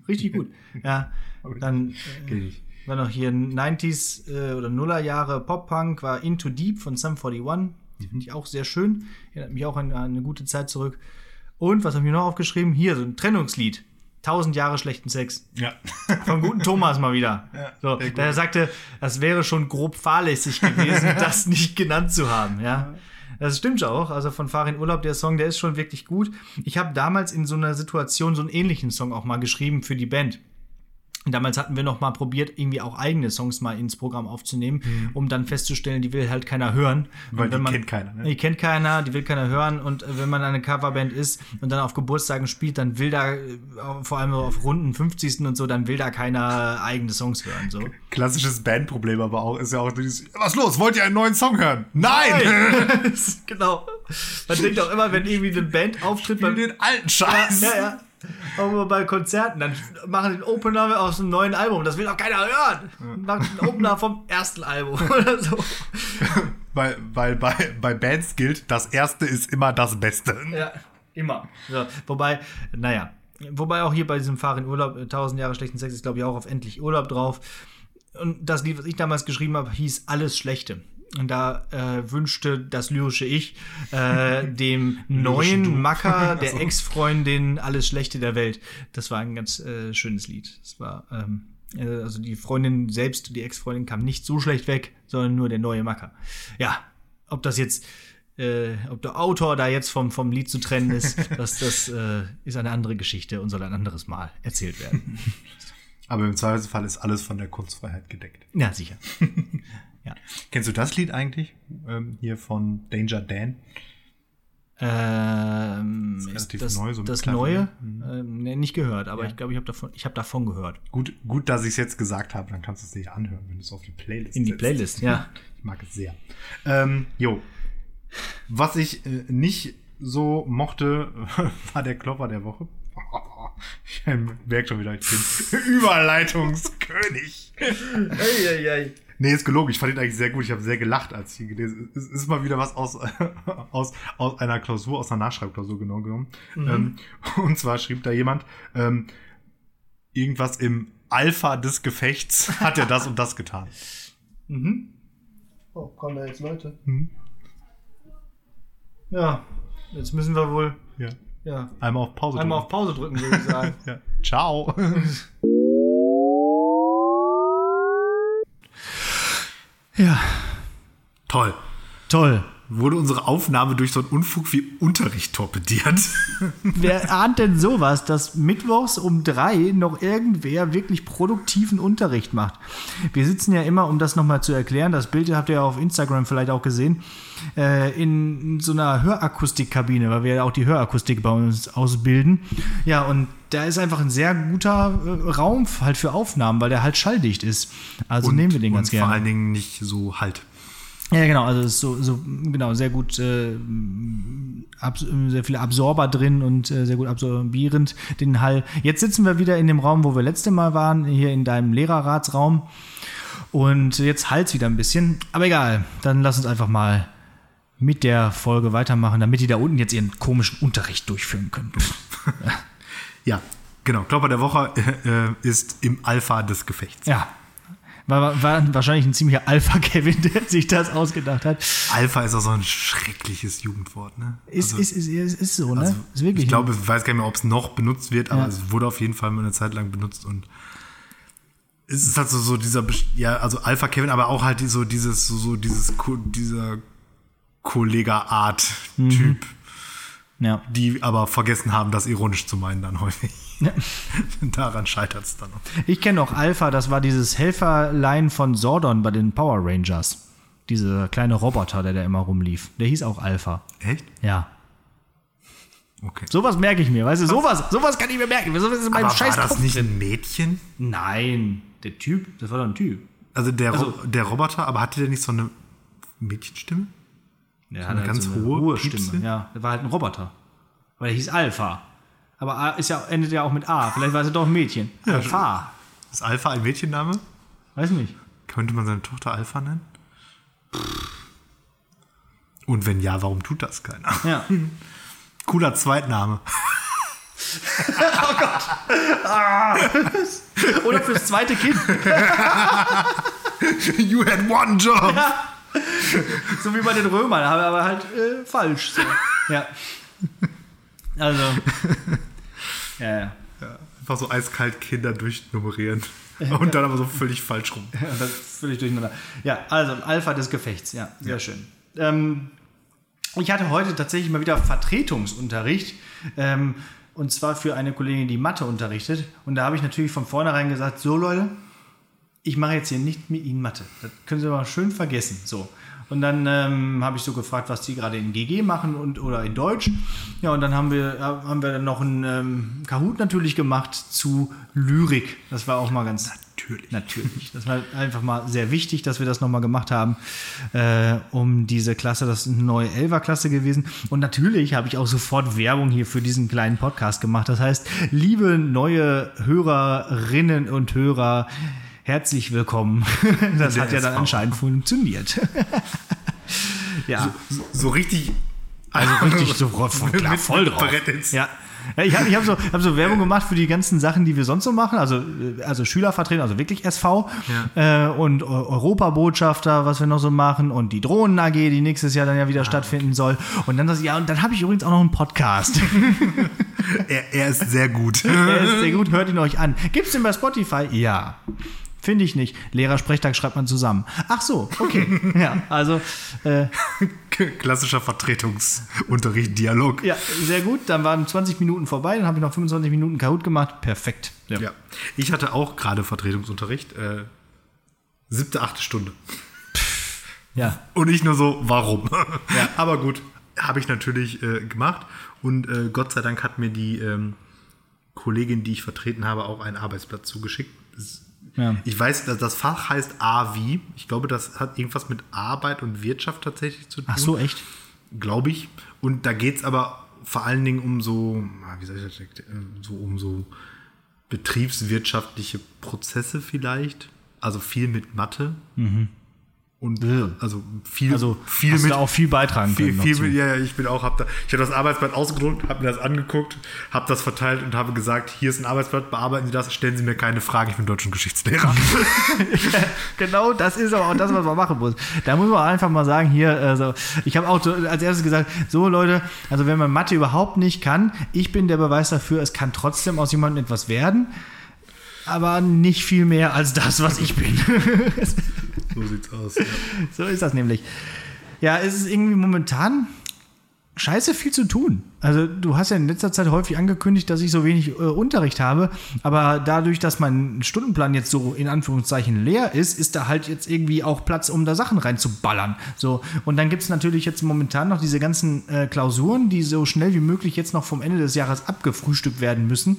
Richtig gut. Ja, dann äh, war noch hier 90s äh, oder Nullerjahre Pop-Punk, war Into Deep von Sum 41. Die finde ich auch sehr schön. Erinnert mich auch an, an eine gute Zeit zurück. Und was habe ich noch aufgeschrieben? Hier, so ein Trennungslied. 1000 Jahre schlechten Sex.
Ja.
Vom guten Thomas mal wieder.
Ja,
so, der sagte, das wäre schon grob fahrlässig gewesen, das nicht genannt zu haben. Ja. Das stimmt auch. Also von Farin Urlaub, der Song, der ist schon wirklich gut. Ich habe damals in so einer Situation so einen ähnlichen Song auch mal geschrieben für die Band. Und damals hatten wir noch mal probiert, irgendwie auch eigene Songs mal ins Programm aufzunehmen, um dann festzustellen, die will halt keiner hören.
Mhm. Weil die
man,
kennt keiner, ne?
Die kennt keiner, die will keiner hören. Und äh, wenn man eine Coverband ist und dann auf Geburtstagen spielt, dann will da, äh, vor allem auf runden 50. und so, dann will da keiner eigene Songs hören. So.
Klassisches Bandproblem aber auch, ist ja auch dieses, was los, wollt ihr einen neuen Song hören? Nein!
genau. Man denkt auch immer, wenn irgendwie eine Band auftritt,
Spiel den alten Scheiß.
ja, ja. Auch immer bei Konzerten, dann machen den Opener aus dem neuen Album. Das will doch keiner hören. Machen den Opener vom ersten Album oder so.
Weil, weil bei, bei Bands gilt, das erste ist immer das Beste.
Ja, immer. So, wobei, naja, wobei auch hier bei diesem Fahr in Urlaub, äh, 1000 Jahre schlechten Sex ist, glaube ich, auch auf endlich Urlaub drauf. Und das Lied, was ich damals geschrieben habe, hieß Alles Schlechte. Und da äh, wünschte das lyrische Ich äh, dem neuen. Macker, der. Ex-Freundin alles Schlechte der Welt. Das war ein ganz äh, schönes Lied. Das war, ähm, äh, also die Freundin selbst, die Ex-Freundin kam nicht so schlecht weg, sondern nur der neue Macker. Ja, ob das jetzt, äh, ob der Autor da jetzt vom, vom Lied zu trennen ist, das, das äh, ist eine andere Geschichte und soll ein anderes Mal erzählt werden.
Aber im Zweifelsfall ist alles von der Kunstfreiheit gedeckt.
Ja, sicher. Ja.
Kennst du das Lied eigentlich? Ähm, hier von Danger Dan?
Ähm,
ist
ist
relativ
das,
neu, so mit
das. Neue?
Mhm.
Ähm, nee, nicht gehört, aber
Ja.
ich glaube, ich habe davon, ich hab davon gehört.
Gut, gut, dass ich es jetzt gesagt habe, dann kannst du es dir anhören, wenn du es auf die Playlist
In die
setzt.
Playlist, ja.
Ich mag es sehr. Ähm, jo. Was ich äh, nicht so mochte, war der Klopper der Woche. Ich merke schon wieder, ich bin Überleitungskönig.
Eieiei.
Nee, ist gelogen. Ich fand ihn eigentlich sehr gut. Ich habe sehr gelacht, als ich ihn gelesen habe. Es ist mal wieder was aus, aus, aus einer Klausur, aus einer Nachschreibklausur genau genommen. Ähm, und zwar schrieb da jemand, ähm, irgendwas im Alpha des Gefechts hat er das und das getan.
Oh, kommen da jetzt Leute?
Mhm.
Ja, jetzt müssen wir wohl
Ja.
ja,
Einmal auf Pause
einmal auf Pause drücken, würde ich sagen.
Ja. Ciao.
Ja,
Toll.
toll.
Wurde unsere Aufnahme durch so einen Unfug wie Unterricht torpediert?
Wer ahnt denn sowas, dass mittwochs um drei noch irgendwer wirklich produktiven Unterricht macht? Wir sitzen ja immer, um das nochmal zu erklären, das Bild habt ihr ja auf Instagram vielleicht auch gesehen, äh, in so einer Hörakustikkabine, weil wir ja auch die Hörakustik bei uns ausbilden. Ja, und da ist einfach ein sehr guter äh, Raum halt für Aufnahmen, weil der halt schalldicht ist. Also nehmen wir den ganz
und vor
gerne.
allen Dingen nicht so halt.
Ja, genau, also es ist so, so genau, sehr gut, äh, abs sehr viele Absorber drin und äh, sehr gut absorbierend den Hall. Jetzt sitzen wir wieder in dem Raum, wo wir letzte Mal waren, hier in deinem Lehrerratsraum. Und jetzt halt's wieder ein bisschen. Aber egal, dann lass uns einfach mal mit der Folge weitermachen, damit die da unten jetzt ihren komischen Unterricht durchführen können.
Ja, genau. Klopper der Woche äh, äh, ist im Alpha des Gefechts.
Ja. War, war wahrscheinlich ein ziemlicher Alpha-Kevin, der sich das ausgedacht hat.
Alpha ist auch so ein schreckliches Jugendwort, ne?
Ist,
Also-
ist, ist, ist, ist so, ne?
Also,
ist wirklich
ich glaube, ich weiß gar nicht mehr, ob es noch benutzt wird, aber
Ja.
es wurde auf jeden Fall mal eine Zeit lang benutzt und es ist halt so, so dieser, ja, also Alpha Kevin, aber auch halt so dieses, so, so dieses, dieser Kollega-Art-Typ,
ja.
die aber vergessen haben, das ironisch zu meinen dann häufig. Daran scheitert es dann noch.
Ich kenne noch Alpha, das war dieses Helferlein von Sordon bei den Power Rangers. Dieser kleine Roboter, der da immer rumlief. Der hieß auch Alpha.
Echt?
Ja.
Okay.
Sowas merke ich mir, weißt du? Sowas, sowas kann ich mir merken. Sowas ist in meinem
aber
scheiß
war das
Kopf
nicht ein Mädchen?
Nein, der Typ, das war doch ein Typ.
Also der,
Also-
der Roboter, aber hatte der nicht so eine Mädchenstimme?
Der
eine
hatte
ganz hohe,
hohe
piepse?
Stimme. Ja, der war halt ein Roboter. Aber der hieß Alpha. Aber A ist ja, endet ja auch mit A. Vielleicht war es doch ein Mädchen. Alpha.
Ist Alpha ein Mädchenname?
Weiß nicht.
Könnte man seine Tochter Alpha nennen? Und wenn ja, warum tut das keiner?
Ja.
Cooler Zweitname.
Oder fürs zweite Kind.
you had one job.
So wie bei den Römern, aber aber halt äh, falsch. So. Ja. Also. Ja, ja.
Einfach so eiskalt Kinder durchnummerieren. Und dann aber so völlig falsch rum.
Ja, das ist völlig durcheinander. Ja, also Alpha des Gefechts. Ja, sehr schön. Ähm, ich hatte heute tatsächlich mal wieder Vertretungsunterricht. Ähm, und zwar für eine Kollegin, die Mathe unterrichtet. Und da habe ich natürlich von vornherein gesagt: So, Leute, ich mache jetzt hier nicht mit Ihnen Mathe. Das können Sie mal schön vergessen. So. Und dann ähm, habe ich so gefragt, was die gerade in GG machen und oder in Deutsch. Ja, und dann haben wir, haben wir dann noch einen ähm, Kahoot natürlich gemacht zu Lyrik. Das war auch mal ganz
Natürlich.
Natürlich. Das war einfach mal sehr wichtig, dass wir das nochmal gemacht haben, äh, um diese Klasse, das ist eine neue Elfer-Klasse gewesen. Und natürlich habe ich auch sofort Werbung hier für diesen kleinen Podcast gemacht. Das heißt, liebe neue Hörerinnen und Hörer, herzlich willkommen. Das
Der
hat ja dann anscheinend funktioniert. ja.
So, so richtig.
Also richtig so voll, klar, voll drauf. Ja. Ja, ich habe hab so, hab so Werbung gemacht für die ganzen Sachen, die wir sonst so machen. Also, äh, also Schülervertretung, also wirklich SV. Äh, und Eu- Europabotschafter, was wir noch so machen. Und die Drohnen AG, die nächstes Jahr dann ja wieder stattfinden soll. Und dann das, ja, und dann habe ich übrigens auch noch einen Podcast.
Er, er ist sehr gut.
Der ist sehr gut, hört ihn euch an. Gibt's den bei Spotify? Ja. Finde ich nicht. Lehrersprechtag schreibt man zusammen. Ach so, okay. ja, also äh,
Klassischer Vertretungsunterricht, Dialog.
ja, sehr gut. Dann waren 20 Minuten vorbei, dann habe ich noch 25 Minuten Kahoot gemacht. Perfekt. Ja.
Ja. Ich hatte auch gerade Vertretungsunterricht. Äh, siebte, achte Stunde.
ja.
Und ich nur so, warum?
Ja.
Aber gut, habe ich natürlich äh, gemacht. Und äh, Gott sei Dank hat mir die ähm, Kollegin, die ich vertreten habe, auch einen Arbeitsblatt zugeschickt. Das,
Ja.
Ich weiß, das Fach heißt AVI. Ich glaube, das hat irgendwas mit Arbeit und Wirtschaft tatsächlich zu tun.
Ach so, echt?
Glaube ich. Und da geht es aber vor allen Dingen um so, ah, wie soll ich das, äh, so um so betriebswirtschaftliche Prozesse vielleicht. also viel mit Mathe. Und also viel,
Also
viel
hast
mit
du da auch viel beitragen
viel,
können.
viel mit, ja, ja, ich bin auch, hab da, ich habe das Arbeitsblatt ausgedruckt, habe mir das angeguckt, habe das verteilt und habe gesagt, hier ist ein Arbeitsblatt, bearbeiten Sie das, stellen Sie mir keine Fragen, ich bin deutschen Geschichtslehrer.
Genau, das ist aber auch das, was man machen muss. Da muss man einfach mal sagen, hier, also, ich habe auch als erstes gesagt, so Leute, also wenn man Mathe überhaupt nicht kann, ich bin der Beweis dafür, es kann trotzdem aus jemandem etwas werden, aber nicht viel mehr als das, was ich bin.
so sieht's aus. Ja.
so ist das nämlich. Ja, es ist irgendwie momentan scheiße viel zu tun. Also du hast ja in letzter Zeit häufig angekündigt, dass ich so wenig äh, Unterricht habe, aber dadurch, dass mein Stundenplan jetzt so in Anführungszeichen leer ist, ist da halt jetzt irgendwie auch Platz, um da Sachen reinzuballern. So und dann gibt es natürlich jetzt momentan noch diese ganzen äh, Klausuren, die so schnell wie möglich jetzt noch vom Ende des Jahres abgefrühstückt werden müssen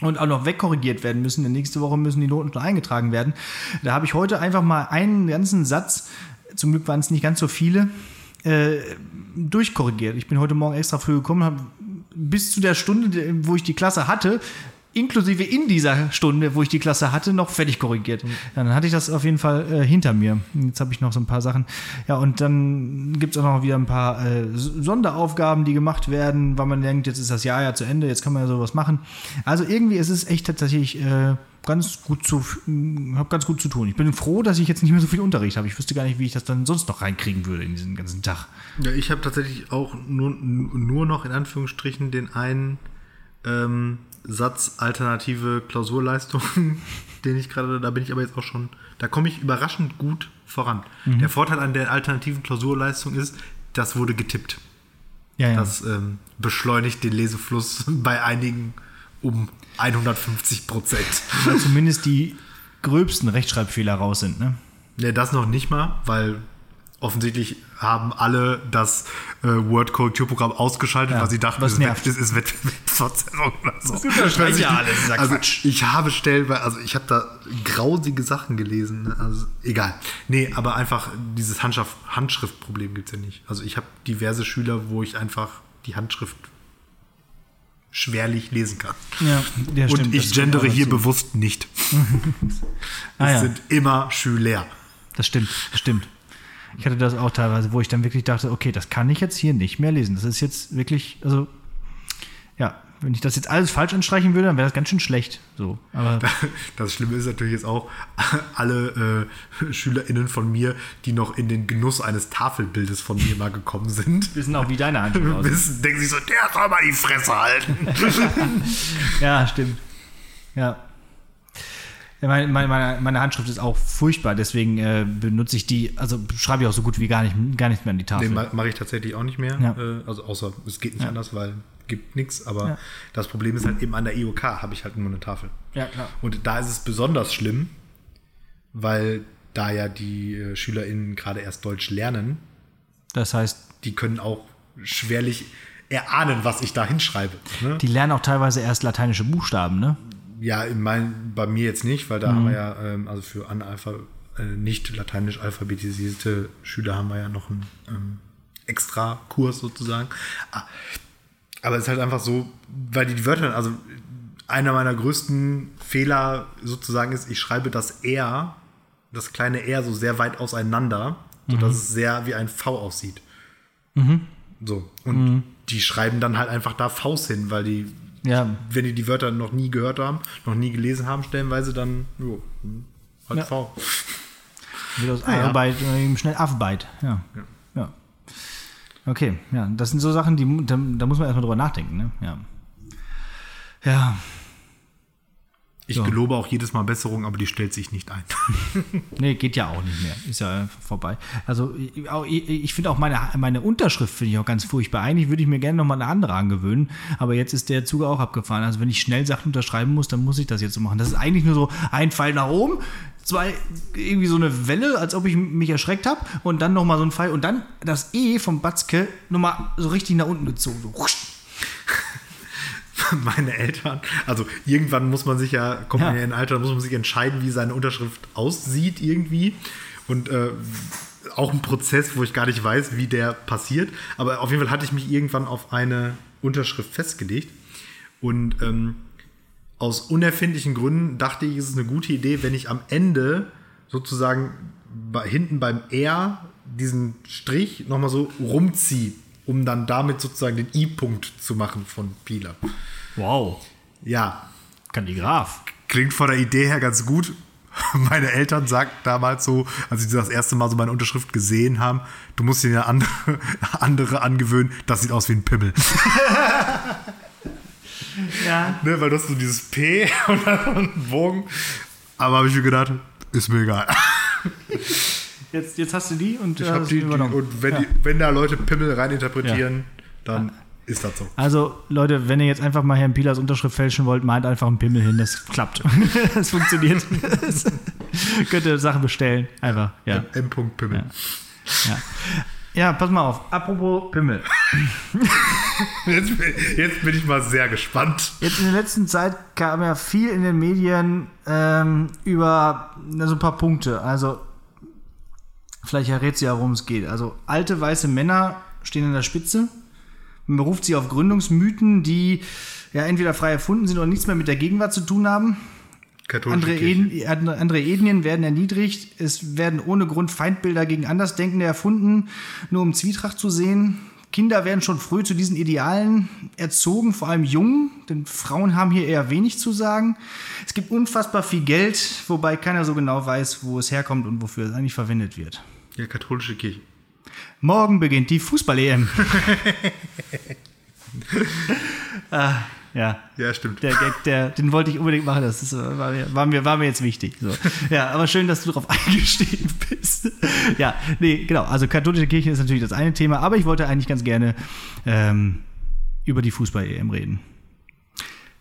und auch noch wegkorrigiert werden müssen. Denn nächste Woche müssen die Noten schon eingetragen werden. Da habe ich heute einfach mal einen ganzen Satz, zum Glück waren es nicht ganz so viele, äh, durchkorrigiert. Ich bin heute Morgen extra früh gekommen, habe bis zu der Stunde, wo ich die Klasse hatte, inklusive in dieser Stunde, wo ich die Klasse hatte, noch fertig korrigiert. Ja, dann hatte ich das auf jeden Fall äh, hinter mir. Jetzt habe ich noch so ein paar Sachen. Ja, und dann gibt es auch noch wieder ein paar äh, Sonderaufgaben, die gemacht werden, weil man denkt, jetzt ist das Jahr ja zu Ende, jetzt kann man ja sowas machen. Also irgendwie ist es echt tatsächlich äh, ganz gut zu, habe ganz gut zu tun. Ich bin froh, dass ich jetzt nicht mehr so viel Unterricht habe. Ich wüsste gar nicht, wie ich das dann sonst noch reinkriegen würde in diesen ganzen Tag.
Ja, ich habe tatsächlich auch nur, nur noch in Anführungsstrichen den einen ähm, Satz alternative Klausurleistung, den ich gerade, da bin ich aber jetzt auch schon, da komme ich überraschend gut voran. Der Vorteil an der alternativen Klausurleistung ist, das wurde getippt.
Ja, ja.
Das ähm, beschleunigt den Lesefluss bei einigen um 150 Prozent.
Weil zumindest die gröbsten Rechtschreibfehler raus sind, ne?
Ne, das noch nicht mal, weil offensichtlich haben alle das äh, Word-Correkturprogramm ausgeschaltet,
Ja,
weil sie dachten, es
nervt.
ist, ist Wettbewerbsverzerrung oder so.
Das
Also
ja
ich-
alles, dieser
also
Quatsch.
ich habe stellenweise, also ich habe da grausige Sachen gelesen, ne? also egal. Nee, aber einfach dieses Handschrift, Handschriftproblem gibt es ja nicht. Also ich habe diverse Schüler, wo ich einfach die Handschrift schwerlich lesen kann.
Ja, ja
Und
stimmt,
ich
das
gendere hier
dazu.
bewusst nicht.
Ah,
es
ja.
sind immer Schüler.
Das stimmt, das stimmt. Ich hatte das auch teilweise, wo ich dann wirklich dachte, okay, das kann ich jetzt hier nicht mehr lesen. Das ist jetzt wirklich, also, ja, wenn ich das jetzt alles falsch anstreichen würde, dann wäre das ganz schön schlecht. So, aber
Das Schlimme ist natürlich jetzt auch, alle äh, SchülerInnen von mir, die noch in den Genuss eines Tafelbildes von mir mal gekommen sind,
wissen auch, wie deine Handschrift aussieht.
wissen, denken sich so, der soll mal die Fresse halten.
Ja, stimmt. Ja. Meine, meine, meine, Handschrift ist auch furchtbar, deswegen äh, benutze ich die, also schreibe ich auch so gut wie gar nicht, gar nicht mehr an die Tafel.
Nee, ma- mache ich tatsächlich auch nicht mehr.
Ja.
Äh, also außer es geht nicht
Ja.
anders, weil gibt nichts. Aber
Ja.
das Problem ist halt eben an der IOK habe ich halt nur eine Tafel.
Ja, klar.
Und da ist es besonders schlimm, weil da ja die äh, SchülerInnen gerade erst Deutsch lernen,
Das heißt,
die können auch schwerlich erahnen, was ich da hinschreibe. Ne?
die lernen auch teilweise erst lateinische Buchstaben, ne?
Ja, in mein, bei mir jetzt nicht, weil da haben wir ja, ähm, also für Analpha, äh, nicht lateinisch alphabetisierte Schüler haben wir ja noch einen ähm, extra Kurs sozusagen. Ah, Aber es ist halt einfach so, weil die, die Wörter, also einer meiner größten Fehler sozusagen ist, ich schreibe das R, das kleine R so sehr weit auseinander, sodass es sehr wie ein V aussieht. So. Und die schreiben dann halt einfach da Vs hin, weil die
Ja,
wenn die die Wörter noch nie gehört haben, noch nie gelesen haben, stellenweise dann, jo, halt
Ja.
V.
Wird aus
Ah, ja.
Arbeit äh, eben schnell Affbeit. Ja. ja. Okay, ja, das sind so Sachen, die da, da muss man erstmal drüber nachdenken, ne? Ja. Ja,
Ich
So.
gelobe auch jedes Mal Besserung, aber die stellt sich nicht ein.
nee, geht ja auch nicht mehr. Ist ja vorbei. Also ich, ich finde auch meine, meine Unterschrift finde ich auch ganz furchtbar. Eigentlich würde ich mir gerne nochmal eine andere angewöhnen, aber jetzt ist der Zug auch abgefahren. Also wenn ich schnell Sachen unterschreiben muss, dann muss ich das jetzt so machen. Das ist eigentlich nur so ein Pfeil nach oben, zwei, irgendwie so eine Welle, als ob ich mich erschreckt habe und dann nochmal so ein Pfeil und dann das E vom Batzke nochmal so richtig nach unten gezogen. So.
Meine Eltern, also irgendwann muss man sich ja, kommt man
Ja.
in ein Alter, muss man sich entscheiden, wie seine Unterschrift aussieht irgendwie. Und äh, auch ein Prozess, wo ich gar nicht weiß, wie der passiert. Aber auf jeden Fall hatte ich mich irgendwann auf eine Unterschrift festgelegt. Und ähm, aus unerfindlichen Gründen dachte ich, es ist eine gute Idee, wenn ich am Ende sozusagen bei, hinten beim R diesen Strich nochmal so rumziehe, um dann damit sozusagen den I-Punkt zu machen von Pila.
Wow.
Ja,
Kalligraph.
klingt von der Idee her ganz gut. Meine Eltern sagten damals so, als sie das erste Mal so meine Unterschrift gesehen haben, du musst dir ja andere, andere angewöhnen, das sieht aus wie ein Pimmel.
Ja.
ne, weil du hast so dieses P und dann so einen Bogen. Aber habe ich mir gedacht, ist mir egal.
Jetzt, jetzt hast du die und
Ich
äh,
hab
hast
die, die, und wenn,
Ja.
die, wenn da Leute Pimmel reininterpretieren, dann ist das so.
Also, Leute, wenn ihr jetzt einfach mal Herrn Pilas Unterschrift fälschen wollt, meint einfach einen Pimmel hin. Das klappt. Das funktioniert. Könnt ihr Sachen bestellen. Einfach, ja.
M. Pimmel.
Ja. ja, pass mal auf. Apropos Pimmel.
Jetzt, bin- jetzt bin ich mal sehr gespannt.
Jetzt in der letzten Zeit kam ja viel in den Medien ähm, über so ein paar Punkte. Also, vielleicht errät sie ja, worum es geht. Also, alte weiße Männer stehen an der Spitze. Man beruft sie auf Gründungsmythen, die ja entweder frei erfunden sind oder nichts mehr mit der Gegenwart zu tun haben. Andere, andere andere Ethnien werden erniedrigt. Es werden ohne Grund Feindbilder gegen Andersdenkende erfunden, nur um Zwietracht zu sehen. Kinder werden schon früh zu diesen Idealen erzogen, vor allem Jungen, denn Frauen haben hier eher wenig zu sagen. Es gibt unfassbar viel Geld, wobei keiner so genau weiß, wo es herkommt und wofür es eigentlich verwendet wird.
Ja, katholische Kirche.
Morgen beginnt die Fußball-EM. ah, ja.
Ja, stimmt.
Der Gag, der, den wollte ich unbedingt machen. Das ist, äh, war, mir, war, mir, war mir jetzt wichtig. So. Ja, aber schön, dass du darauf eingestiegen bist. Ja, nee, genau. Also katholische Kirche ist natürlich das eine Thema, aber ich wollte eigentlich ganz gerne ähm, über die Fußball-EM reden.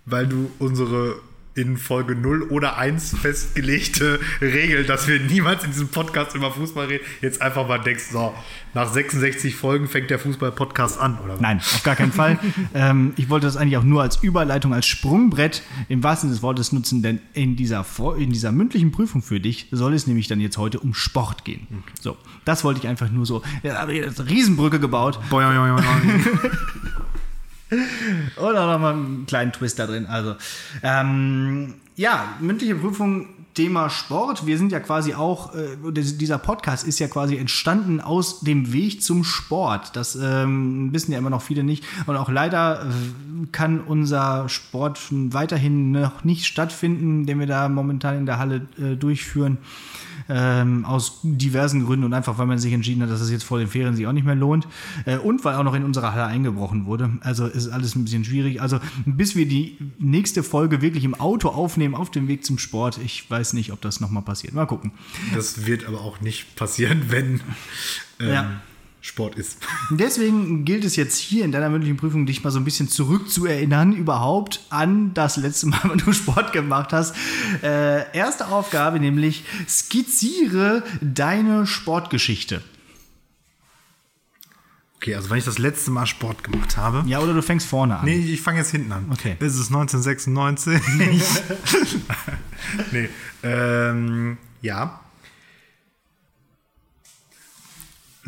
Weil du unsere in Folge 0 oder 1 festgelegte Regel, dass wir niemals in diesem Podcast über Fußball reden, jetzt einfach mal denkst, so, nach 66 Folgen fängt der Fußball-Podcast an, oder was?
Nein, auf gar keinen Fall. ähm, ich wollte das eigentlich auch nur als Überleitung, als Sprungbrett im wahrsten Sinne des Wortes nutzen, denn in dieser, in dieser mündlichen Prüfung für dich soll es nämlich dann jetzt heute um Sport gehen. So, das wollte ich einfach nur so. Ja, aber jetzt eine Riesenbrücke gebaut.
Boing, boing, boing, boing.
Oder nochmal einen kleinen Twist da drin. Also, ähm, ja, mündliche Prüfung, Thema Sport. Wir sind ja quasi auch, äh, dieser Podcast ist ja quasi entstanden aus dem Weg zum Sport. Das ähm, wissen ja immer noch viele nicht. Und auch leider äh, kann unser Sport weiterhin noch nicht stattfinden, den wir da momentan in der Halle äh, durchführen. Ähm, aus diversen Gründen und einfach, weil man sich entschieden hat, dass es jetzt vor den Ferien sich auch nicht mehr lohnt. Äh, und weil auch noch in unserer Halle eingebrochen wurde. Also ist alles ein bisschen schwierig. Also bis wir die nächste Folge wirklich im Auto aufnehmen, auf dem Weg zum Sport, ich weiß nicht, ob das nochmal passiert. Mal gucken.
Das wird aber auch nicht passieren, wenn ähm,
Ja.
Sport ist.
Deswegen gilt es jetzt hier in deiner mündlichen Prüfung, dich mal so ein bisschen zurückzuerinnern überhaupt an das letzte Mal, wenn du Sport gemacht hast. Äh, erste Aufgabe nämlich, skizziere deine Sportgeschichte.
Okay, also wenn ich das letzte Mal Sport gemacht habe.
Ja, oder du fängst vorne an.
Nee, ich fange jetzt hinten an.
Okay.
Es ist 1996. nee. Ähm, ja.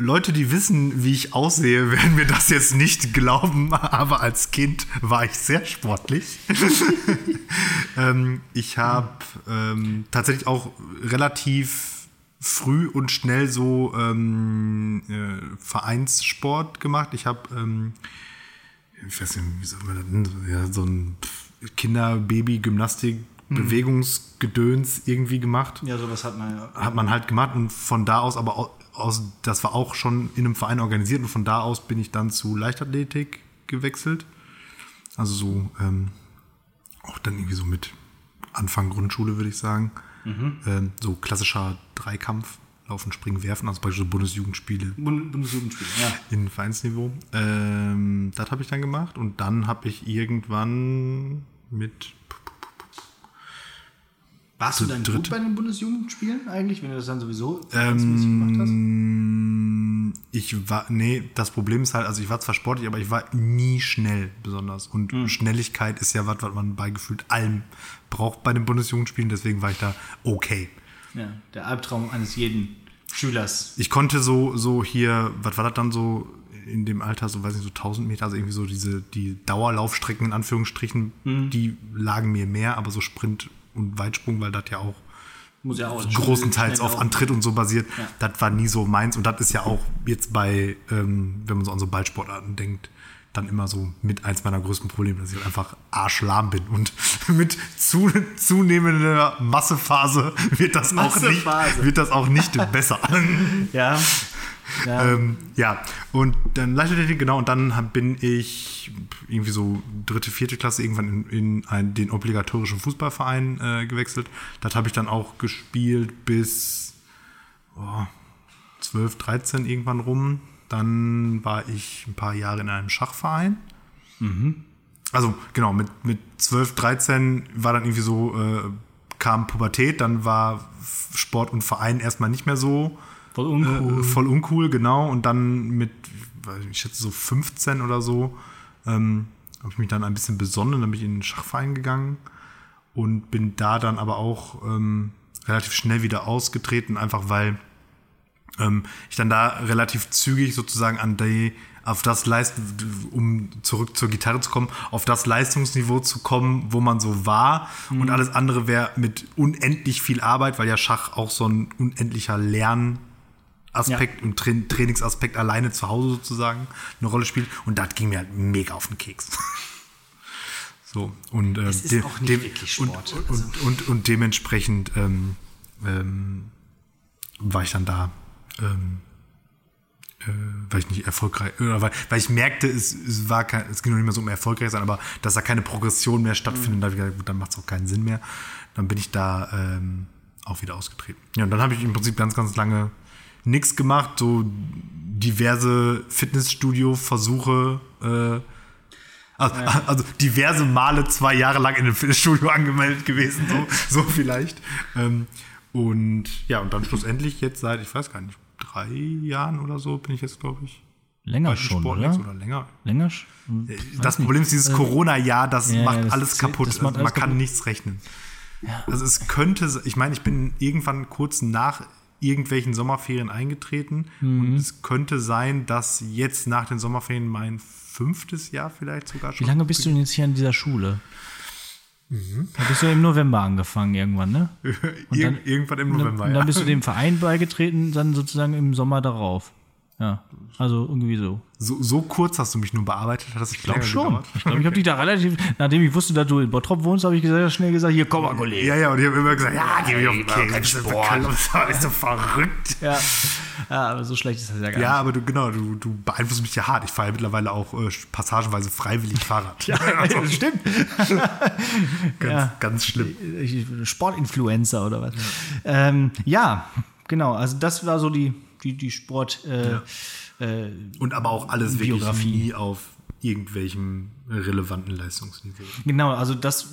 Leute, die wissen, wie ich aussehe, werden mir das jetzt nicht glauben, aber als Kind war ich sehr sportlich. ähm, ich habe ähm, tatsächlich auch relativ früh und schnell so ähm, äh, Vereinssport gemacht. Ich habe ähm, ich weiß nicht, wie soll man das ja, so ein Kinder-, Baby-, Gymnastik, Bewegungsgedöns irgendwie gemacht.
Ja, sowas hat man ja.
Hat man halt gemacht und von da aus, aber au- aus, das war auch schon in einem Verein organisiert und von da aus bin ich dann zu Leichtathletik gewechselt. Also so, ähm, auch dann irgendwie so mit Anfang Grundschule, würde ich sagen. Ähm, so klassischer Dreikampf, Laufen, Springen, Werfen, also praktisch so Bundesjugendspiele
Bund Bundesjugendspiel, ja.
in Vereinsniveau. Ähm, das habe ich dann gemacht und dann habe ich irgendwann mit
Warst du dann
dritt.
gut bei den Bundesjugendspielen eigentlich, wenn du das dann sowieso vereinsmäßig gemacht hast?
ähm, ich war nee, das Problem ist halt, also ich war zwar sportlich, aber ich war nie schnell besonders und
Hm.
Schnelligkeit ist ja was, was man bei gefühlt allem braucht bei den Bundesjugendspielen, deswegen war ich da okay.
Ja, der Albtraum eines jeden Schülers.
Ich konnte so, so hier, was war das dann so in dem Alter, so weiß nicht, so 1000 Meter, also irgendwie so diese, die Dauerlaufstrecken in Anführungsstrichen,
Mhm.
die lagen mir mehr, aber so Sprint und Weitsprung, weil das ja auch
Muss ja auch
großenteils auf. Antritt und so basiert. Das war nie so meins. Und das ist ja auch jetzt bei, ähm, wenn man so an so Ballsportarten denkt, dann immer so mit eins meiner größten Probleme, dass ich halt einfach arschlahm bin. Und mit zu, zunehmender Massephase wird das, auch nicht,
Massephase.
wird das auch nicht besser.
Ja. Ja.
Ähm, ja, und dann Leichtathletik, genau, und dann bin ich irgendwie so dritte, vierte Klasse irgendwann in, in ein, den obligatorischen Fußballverein äh, gewechselt. Das habe ich dann auch gespielt bis oh, 12, 13 irgendwann rum. Dann war ich ein paar Jahre in einem Schachverein. Also genau, mit, mit 12, 13 war dann irgendwie so, äh, kam Pubertät, dann war Sport und Verein erstmal nicht mehr so
Voll uncool.
äh, voll uncool, genau. Und dann mit, ich schätze so 15 oder so, ähm, habe ich mich dann ein bisschen besonnen, dann bin ich in den Schachverein gegangen und bin da dann aber auch ähm, relativ schnell wieder ausgetreten, einfach weil ähm, ich dann da relativ zügig sozusagen an die, auf das Leist, um zurück zur Gitarre zu kommen, auf das Leistungsniveau zu kommen, wo man so war. Und alles andere wäre mit unendlich viel Arbeit, weil ja Schach auch so ein unendlicher Lernaspekt und Tra Trainingsaspekt alleine zu Hause sozusagen eine Rolle spielt. Und das ging mir halt mega auf den Keks. So, und, ähm,
Es ist auch nicht wirklich Sport,
Und,
also.
und, und, und dementsprechend ähm, ähm, war ich dann da, ähm, äh, weil ich nicht erfolgreich, oder weil, weil ich merkte, es, es war kein, es ging noch nicht mehr so um erfolgreich sein, aber dass da keine Progression mehr stattfindet,
Mhm.
da ich gedacht, gut, dann macht es auch keinen Sinn mehr. Dann bin ich da ähm, auch wieder ausgetreten. Ja, und dann habe ich im Prinzip ganz, ganz lange nichts gemacht, so diverse Fitnessstudio-Versuche, äh, also, also diverse Male zwei Jahre lang in einem Fitnessstudio angemeldet gewesen, so, so vielleicht. Ähm, und ja, und dann schlussendlich jetzt seit, ich weiß gar nicht, drei Jahren oder so bin ich jetzt, glaube ich,
Länger schon, oder?
oder länger.
Länger schon?
Das Problem ist, dieses Corona-Jahr, das
ja,
macht
ja, das
alles kaputt.
das macht
also,
alles
man kann
kaputt.
nichts rechnen. Also es könnte, ich meine, ich bin irgendwann kurz nach irgendwelchen Sommerferien eingetreten
Mhm.
und es könnte sein, dass jetzt nach den Sommerferien mein fünftes Jahr vielleicht sogar
Wie
schon.
lange bist du denn jetzt hier an dieser Schule?
Mhm.
Da bist du im November angefangen irgendwann, ne?
Ir
dann-
irgendwann im
Und dann,
November.
und
ja.
dann bist du dem Verein beigetreten, dann sozusagen im Sommer darauf. Ja, also irgendwie so.
so, so kurz hast du mich nur bearbeitet, hat das
Ich glaube schon. Ich glaube, ich habe dich da relativ, nachdem ich wusste, dass du in Bottrop wohnst, habe ich gesagt, schnell gesagt, hier komm mal, Kollege.
Ja, ja, und ich habe immer gesagt, ja, geh mich auf den
kein
Keks.
Sport.
Das ist so verrückt.
Ja. ja, aber so schlecht ist das ja gar
Ja, aber du, genau, du, du beeinflusst mich ja hart. Ich fahre ja mittlerweile auch äh, passagenweise freiwillig Fahrrad.
nicht. Ja, das stimmt.
ganz,
ja.
ganz schlimm.
Sportinfluencer oder was. Ähm, ja, genau. Also das war so die, die, die Sport. Äh, äh,
Und aber auch alles wirklich
Biografie.
nie auf irgendwelchem relevanten Leistungsniveau.
Genau, also das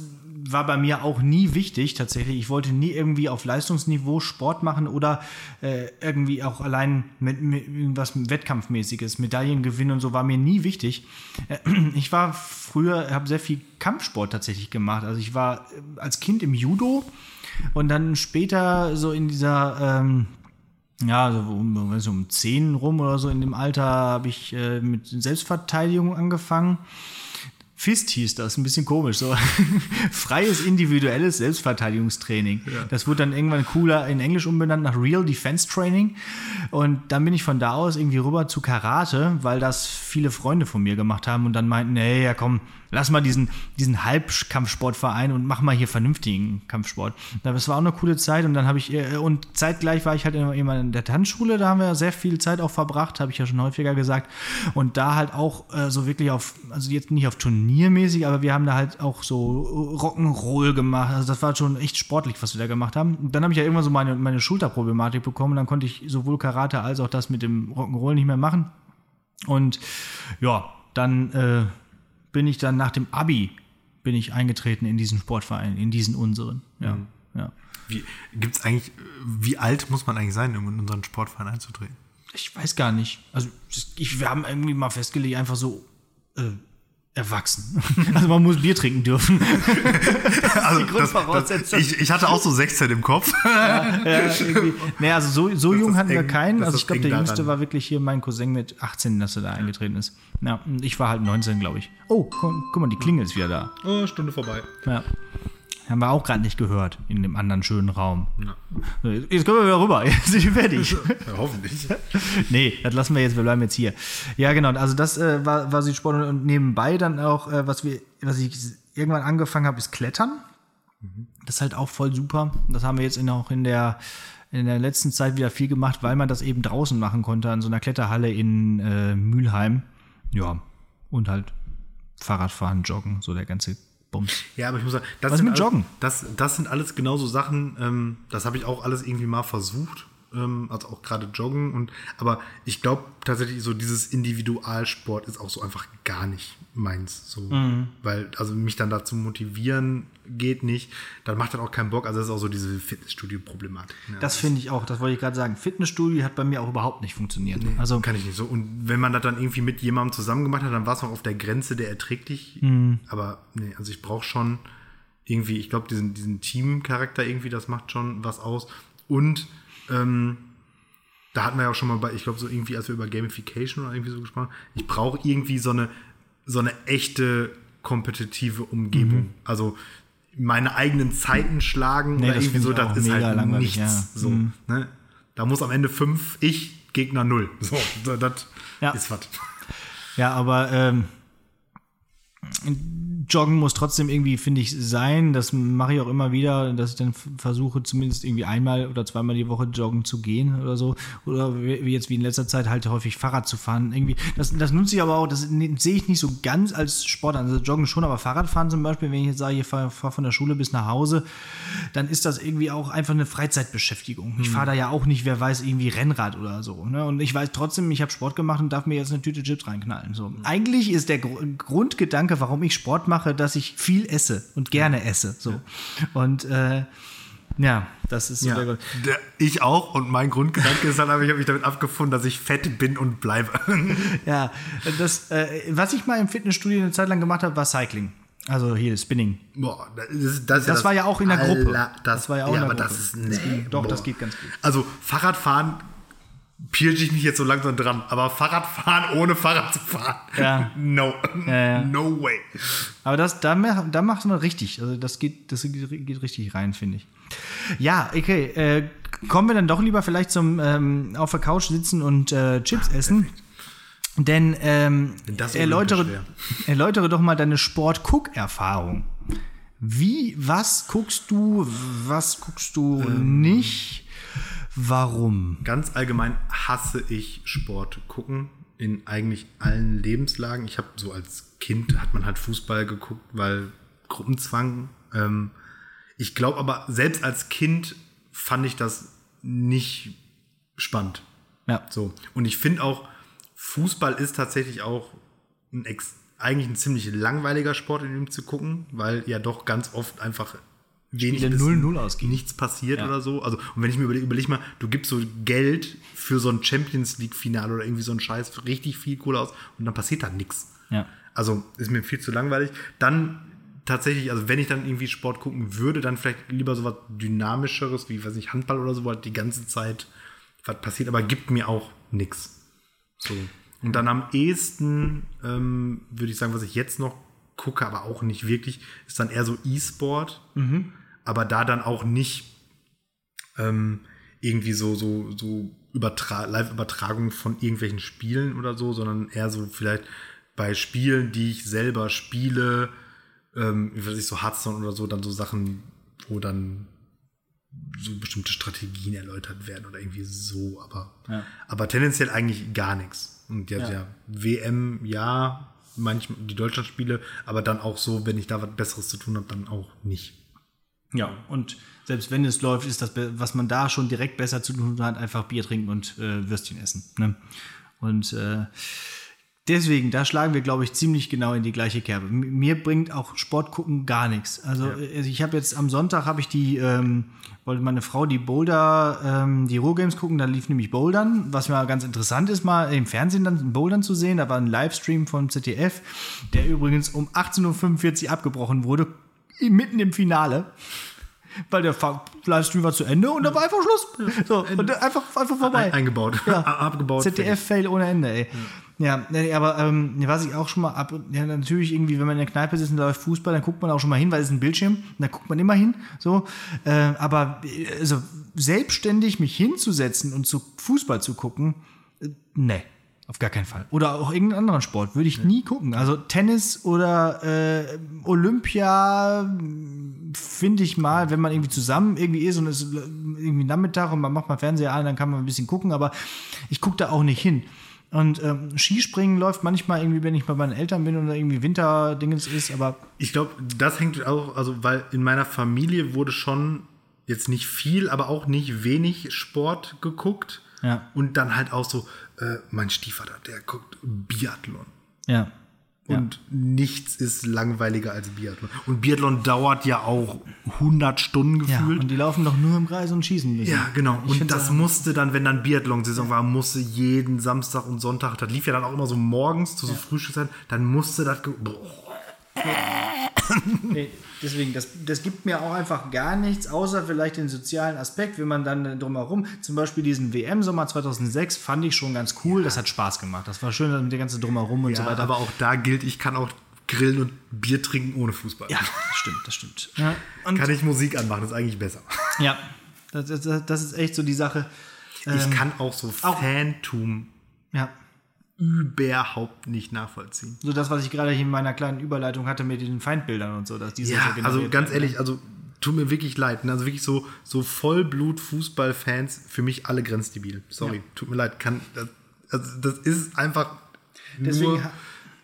war bei mir auch nie wichtig tatsächlich. Ich wollte nie irgendwie auf Leistungsniveau Sport machen oder äh, irgendwie auch allein mit, mit irgendwas Wettkampfmäßiges, Medaillen gewinnen und so war mir nie wichtig. Äh, Ich war früher, habe sehr viel Kampfsport tatsächlich gemacht. Also ich war äh, als Kind im Judo und dann später so in dieser ähm, ja, so um, weiß nicht, um 10 rum oder so in dem Alter habe ich äh, mit Selbstverteidigung angefangen. Fist hieß das, ein bisschen komisch, so freies individuelles Selbstverteidigungstraining. Das wurde dann irgendwann cooler in Englisch umbenannt nach Real Defense Training. Und dann bin ich von da aus irgendwie rüber zu Karate, weil das viele Freunde von mir gemacht haben und dann meinten, nee, ja komm, lass mal diesen, diesen Halbkampfsportverein und mach mal hier vernünftigen Kampfsport. Das war auch eine coole Zeit und dann habe ich, äh, und zeitgleich war ich halt immer in der Tanzschule, da haben wir sehr viel Zeit auch verbracht, habe ich ja schon häufiger gesagt. Und da halt auch äh, so wirklich auf, also jetzt nicht auf turniermäßig, aber wir haben da halt auch so Rock'n'Roll gemacht. Also das war schon echt sportlich, was wir da gemacht haben. Und dann habe ich ja irgendwann so meine, meine Schulterproblematik bekommen. Dann konnte ich sowohl Karate als auch das mit dem Rock'n'Roll nicht mehr machen. Und ja, dann äh, bin ich dann nach dem Abi bin ich eingetreten in diesen Sportverein, in diesen unseren. Ja, ja.
Wie, gibt's eigentlich, wie alt muss man eigentlich sein, um in unseren Sportverein einzutreten?
Ich weiß gar nicht. Also ich, wir haben irgendwie mal festgelegt, einfach so äh, erwachsen. Also man muss Bier trinken dürfen.
Also,
die Grundvoraussetzung.
ich, ich hatte auch so 16 im Kopf.
ja, irgendwie. Nee, also so, so jung
ist
hatten wir keinen.
das
Also
ist
ich glaube, der jüngste war wirklich hier mein Cousin mit 18, dass er da eingetreten ist. Ja, und ich war halt 19, glaube ich. Oh, guck, guck mal, die Klingel ist wieder da.
Oh, Stunde vorbei.
Ja. Haben wir auch gerade nicht gehört in dem anderen schönen Raum. So, Jetzt können wir wieder rüber. Jetzt sind wir fertig.
Ja, hoffentlich.
nee, das lassen wir jetzt, wir bleiben jetzt hier. Ja, genau. Also das äh, war, war Südsport und nebenbei dann auch, äh, was wir, was ich irgendwann angefangen habe, ist Klettern. Das ist halt auch voll super. Das haben wir jetzt in, auch in der in der letzten Zeit wieder viel gemacht, weil man das eben draußen machen konnte, an so einer Kletterhalle in äh, Mülheim. Ja, und halt Fahrradfahren, Joggen, so der ganze Bums.
Ja, aber ich muss sagen, das
Was
sind
mit
alles-
Joggen?
Das, das sind alles genauso Sachen, ähm, das habe ich auch alles irgendwie mal versucht. Ähm, also auch gerade Joggen und aber ich glaube tatsächlich so dieses Individualsport ist auch so einfach gar nicht meins. So,
Mhm.
weil, also mich dann dazu motivieren geht nicht, dann macht das auch keinen Bock. Also das ist auch so diese Fitnessstudio-Problematik. Ne?
Das finde ich auch, das wollte ich gerade sagen. Fitnessstudio hat bei mir auch überhaupt nicht funktioniert. also
kann ich nicht so. Und wenn man das dann irgendwie mit jemandem zusammen gemacht hat, dann war es noch auf der Grenze der erträglich.
Mhm.
Aber nee, also ich brauche schon irgendwie, ich glaube, diesen, diesen Team-Charakter irgendwie, das macht schon was aus. Und ähm, da hatten wir ja auch schon mal bei, ich glaube, so irgendwie, als wir über Gamification oder irgendwie so gesprochen haben, ich brauche irgendwie so eine, so eine echte kompetitive Umgebung.
Mhm.
Also meine eigenen Zeiten schlagen
Nee,
oder
das
irgendwie so, das ist halt nichts.
ja.
So,
Mhm.
ne? Da muss am Ende fünf, ich, Gegner null. So das
Ja.
ist was.
Ja, aber ähm, Joggen muss trotzdem irgendwie, finde ich, sein. Das mache ich auch immer wieder, dass ich dann versuche, zumindest irgendwie einmal oder zweimal die Woche joggen zu gehen oder so. Oder wie jetzt wie in letzter Zeit halt häufig Fahrrad zu fahren. Irgendwie, das, das nutze ich aber auch, das ne- sehe ich nicht so ganz als Sport an. Also Joggen schon, aber Fahrradfahren zum Beispiel, wenn ich jetzt sage, ich fahre fahr von der Schule bis nach Hause, dann ist das irgendwie auch einfach eine Freizeitbeschäftigung. Ich fahre da ja auch nicht, wer weiß, irgendwie Rennrad oder so. Ne? Und ich weiß trotzdem, ich habe Sport gemacht und darf mir jetzt eine Tüte Chips reinknallen. So. Eigentlich ist der Gru- Grundgedanke, warum ich Sport mache, dass ich viel esse und gerne esse. So. Und äh, ja, das ist so
Ja,
der Grund.
ich auch und mein Grundgedanke ist dann, aber ich habe mich damit abgefunden, dass ich fett bin und bleibe.
Ja, das, äh, was ich mal im Fitnessstudio eine Zeit lang gemacht habe, war Cycling. Also hier Spinning.
Boah, das, das,
Das war ja auch in der Gruppe.
Das,
Das war ja auch
ja,
in der
aber
Gruppe.
das ist,
Das
nee,
ging- doch, das
boah.
geht ganz gut.
Also Fahrradfahren pirsche ich mich jetzt so langsam dran, aber Fahrradfahren ohne Fahrrad zu fahren,
Ja.
no,
ja.
no way.
Aber das, da, da macht man richtig. Also das geht, das geht richtig rein, finde ich. Ja, okay. Äh, kommen wir dann doch lieber vielleicht zum ähm, auf der Couch sitzen und äh, Chips essen. Denn ähm, erläutere, erläutere doch mal deine Sport-Guck-Erfahrung. Wie, was guckst du, was guckst du
Ähm.
nicht? Warum?
Ganz allgemein hasse ich Sport gucken in eigentlich allen Lebenslagen. Ich habe so als Kind hat man halt Fußball geguckt, weil Gruppenzwang. Ähm, ich glaube aber selbst als Kind fand ich das nicht spannend.
Ja.
So. Und ich finde auch, Fußball ist tatsächlich auch ein eigentlich ein ziemlich langweiliger Sport, in dem zu gucken, weil ja doch ganz oft einfach wenig
Spiele
bis
0-0 ausgehen.
nichts passiert
Ja.
oder so. Also, und wenn ich mir überlege, überleg mal, du gibst so Geld für so ein Champions League-Finale oder irgendwie so ein Scheiß richtig viel Kohle aus und dann passiert da nichts.
Ja.
Also ist mir viel zu langweilig. Dann tatsächlich, also wenn ich dann irgendwie Sport gucken würde, dann vielleicht lieber so was Dynamischeres, wie, weiß nicht, Handball oder so, wo halt die ganze Zeit was passiert, aber gibt mir auch nichts. So. Und dann am ehesten, ähm, würde ich sagen, was ich jetzt noch gucke, aber auch nicht wirklich, ist dann eher so E-Sport. Aber da dann auch nicht ähm, irgendwie so, so, so Übertra Live-Übertragungen von irgendwelchen Spielen oder so, sondern eher so vielleicht bei Spielen, die ich selber spiele, ähm, wie weiß ich, so Hearthstone oder so, dann so Sachen, wo dann so bestimmte Strategien erläutert werden oder irgendwie so, aber,
Ja.
aber tendenziell eigentlich gar nichts. Und ja,
Ja.
ja. WM, ja, manchmal die Deutschlandspiele, aber dann auch so, wenn ich da was Besseres zu tun habe, dann auch nicht.
Ja, und selbst wenn es läuft, ist das, was man da schon direkt besser zu tun hat, einfach Bier trinken und äh, Würstchen essen. Ne? Und äh, deswegen, da schlagen wir, glaube ich, ziemlich genau in die gleiche Kerbe. Mir bringt auch Sport gucken gar nichts. Also äh, ich habe jetzt am Sonntag habe ich die, ähm, wollte meine Frau die Boulder, ähm, die Ruhrgames gucken, da lief nämlich Bouldern, was mal ganz interessant ist, mal im Fernsehen dann Bouldern zu sehen. Da war ein Livestream vom ZDF, der übrigens um 18.45 Uhr abgebrochen wurde, mitten im Finale. Weil der Livestream war zu Ende und da war einfach Schluss. So, und einfach, einfach vorbei.
Ein, eingebaut,
Ja.
abgebaut.
ZDF-Fail ohne Ende, ey. Ja, nee, aber ähm, was ich auch schon mal ab, ja, natürlich irgendwie, wenn man in der Kneipe sitzt und läuft Fußball, dann guckt man auch schon mal hin, weil es ist ein Bildschirm, da guckt man immer hin, so. Äh, aber äh, also selbstständig mich hinzusetzen und zu Fußball zu gucken, äh, nee. Auf gar keinen Fall. Oder auch irgendeinen anderen Sport würde ich nie gucken. Also Tennis oder äh, Olympia finde ich mal, wenn man irgendwie zusammen irgendwie ist und es ist irgendwie Nachmittag und man macht mal Fernseher an, dann kann man ein bisschen gucken, aber ich gucke da auch nicht hin. Und ähm, Skispringen läuft manchmal irgendwie, wenn ich bei meinen Eltern bin oder irgendwie Winterdingens ist, aber
Ich glaube, das hängt auch, also weil in meiner Familie wurde schon jetzt nicht viel, aber auch nicht wenig Sport geguckt.
Ja.
Und dann halt auch so, äh, mein Stiefvater, der guckt Biathlon.
ja.
Und nichts ist langweiliger als Biathlon. Und Biathlon dauert ja auch 100 Stunden
Ja,
gefühlt.
und die laufen doch nur im Kreis und schießen. müssen.
Ja, genau.
Ich
Und das musste dann, wenn dann Biathlon-Saison war, musste jeden Samstag und Sonntag, das lief ja dann auch immer so morgens zu so Frühstückszeit, dann musste das. Boah.
Nee, deswegen, das, das gibt mir auch einfach gar nichts, außer vielleicht den sozialen Aspekt, wenn man dann drumherum, zum Beispiel diesen WM-Sommer 2006, fand ich schon ganz cool, das hat Spaß gemacht. Das war schön mit der ganze Drumherum und so
Ja,
weiter.
aber auch da gilt, ich kann auch grillen und Bier trinken ohne Fußball.
ja, das stimmt, das stimmt. Ja, und,
Kann ich Musik anmachen, ist eigentlich besser.
ja das, das, das ist echt so die Sache.
ich kann auch so Fantum
Ja,
überhaupt nicht nachvollziehen.
so das, was ich gerade hier in meiner kleinen Überleitung hatte mit den Feindbildern und so, dass diese
Ja,
so
also ganz
werden.
ehrlich, also tut mir wirklich leid. ne? Also wirklich so, so Vollblut-Fußballfans, für mich alle grenzdebil. Sorry,
Ja.
tut mir leid. Kann, das, also das ist einfach
Deswegen,
nur...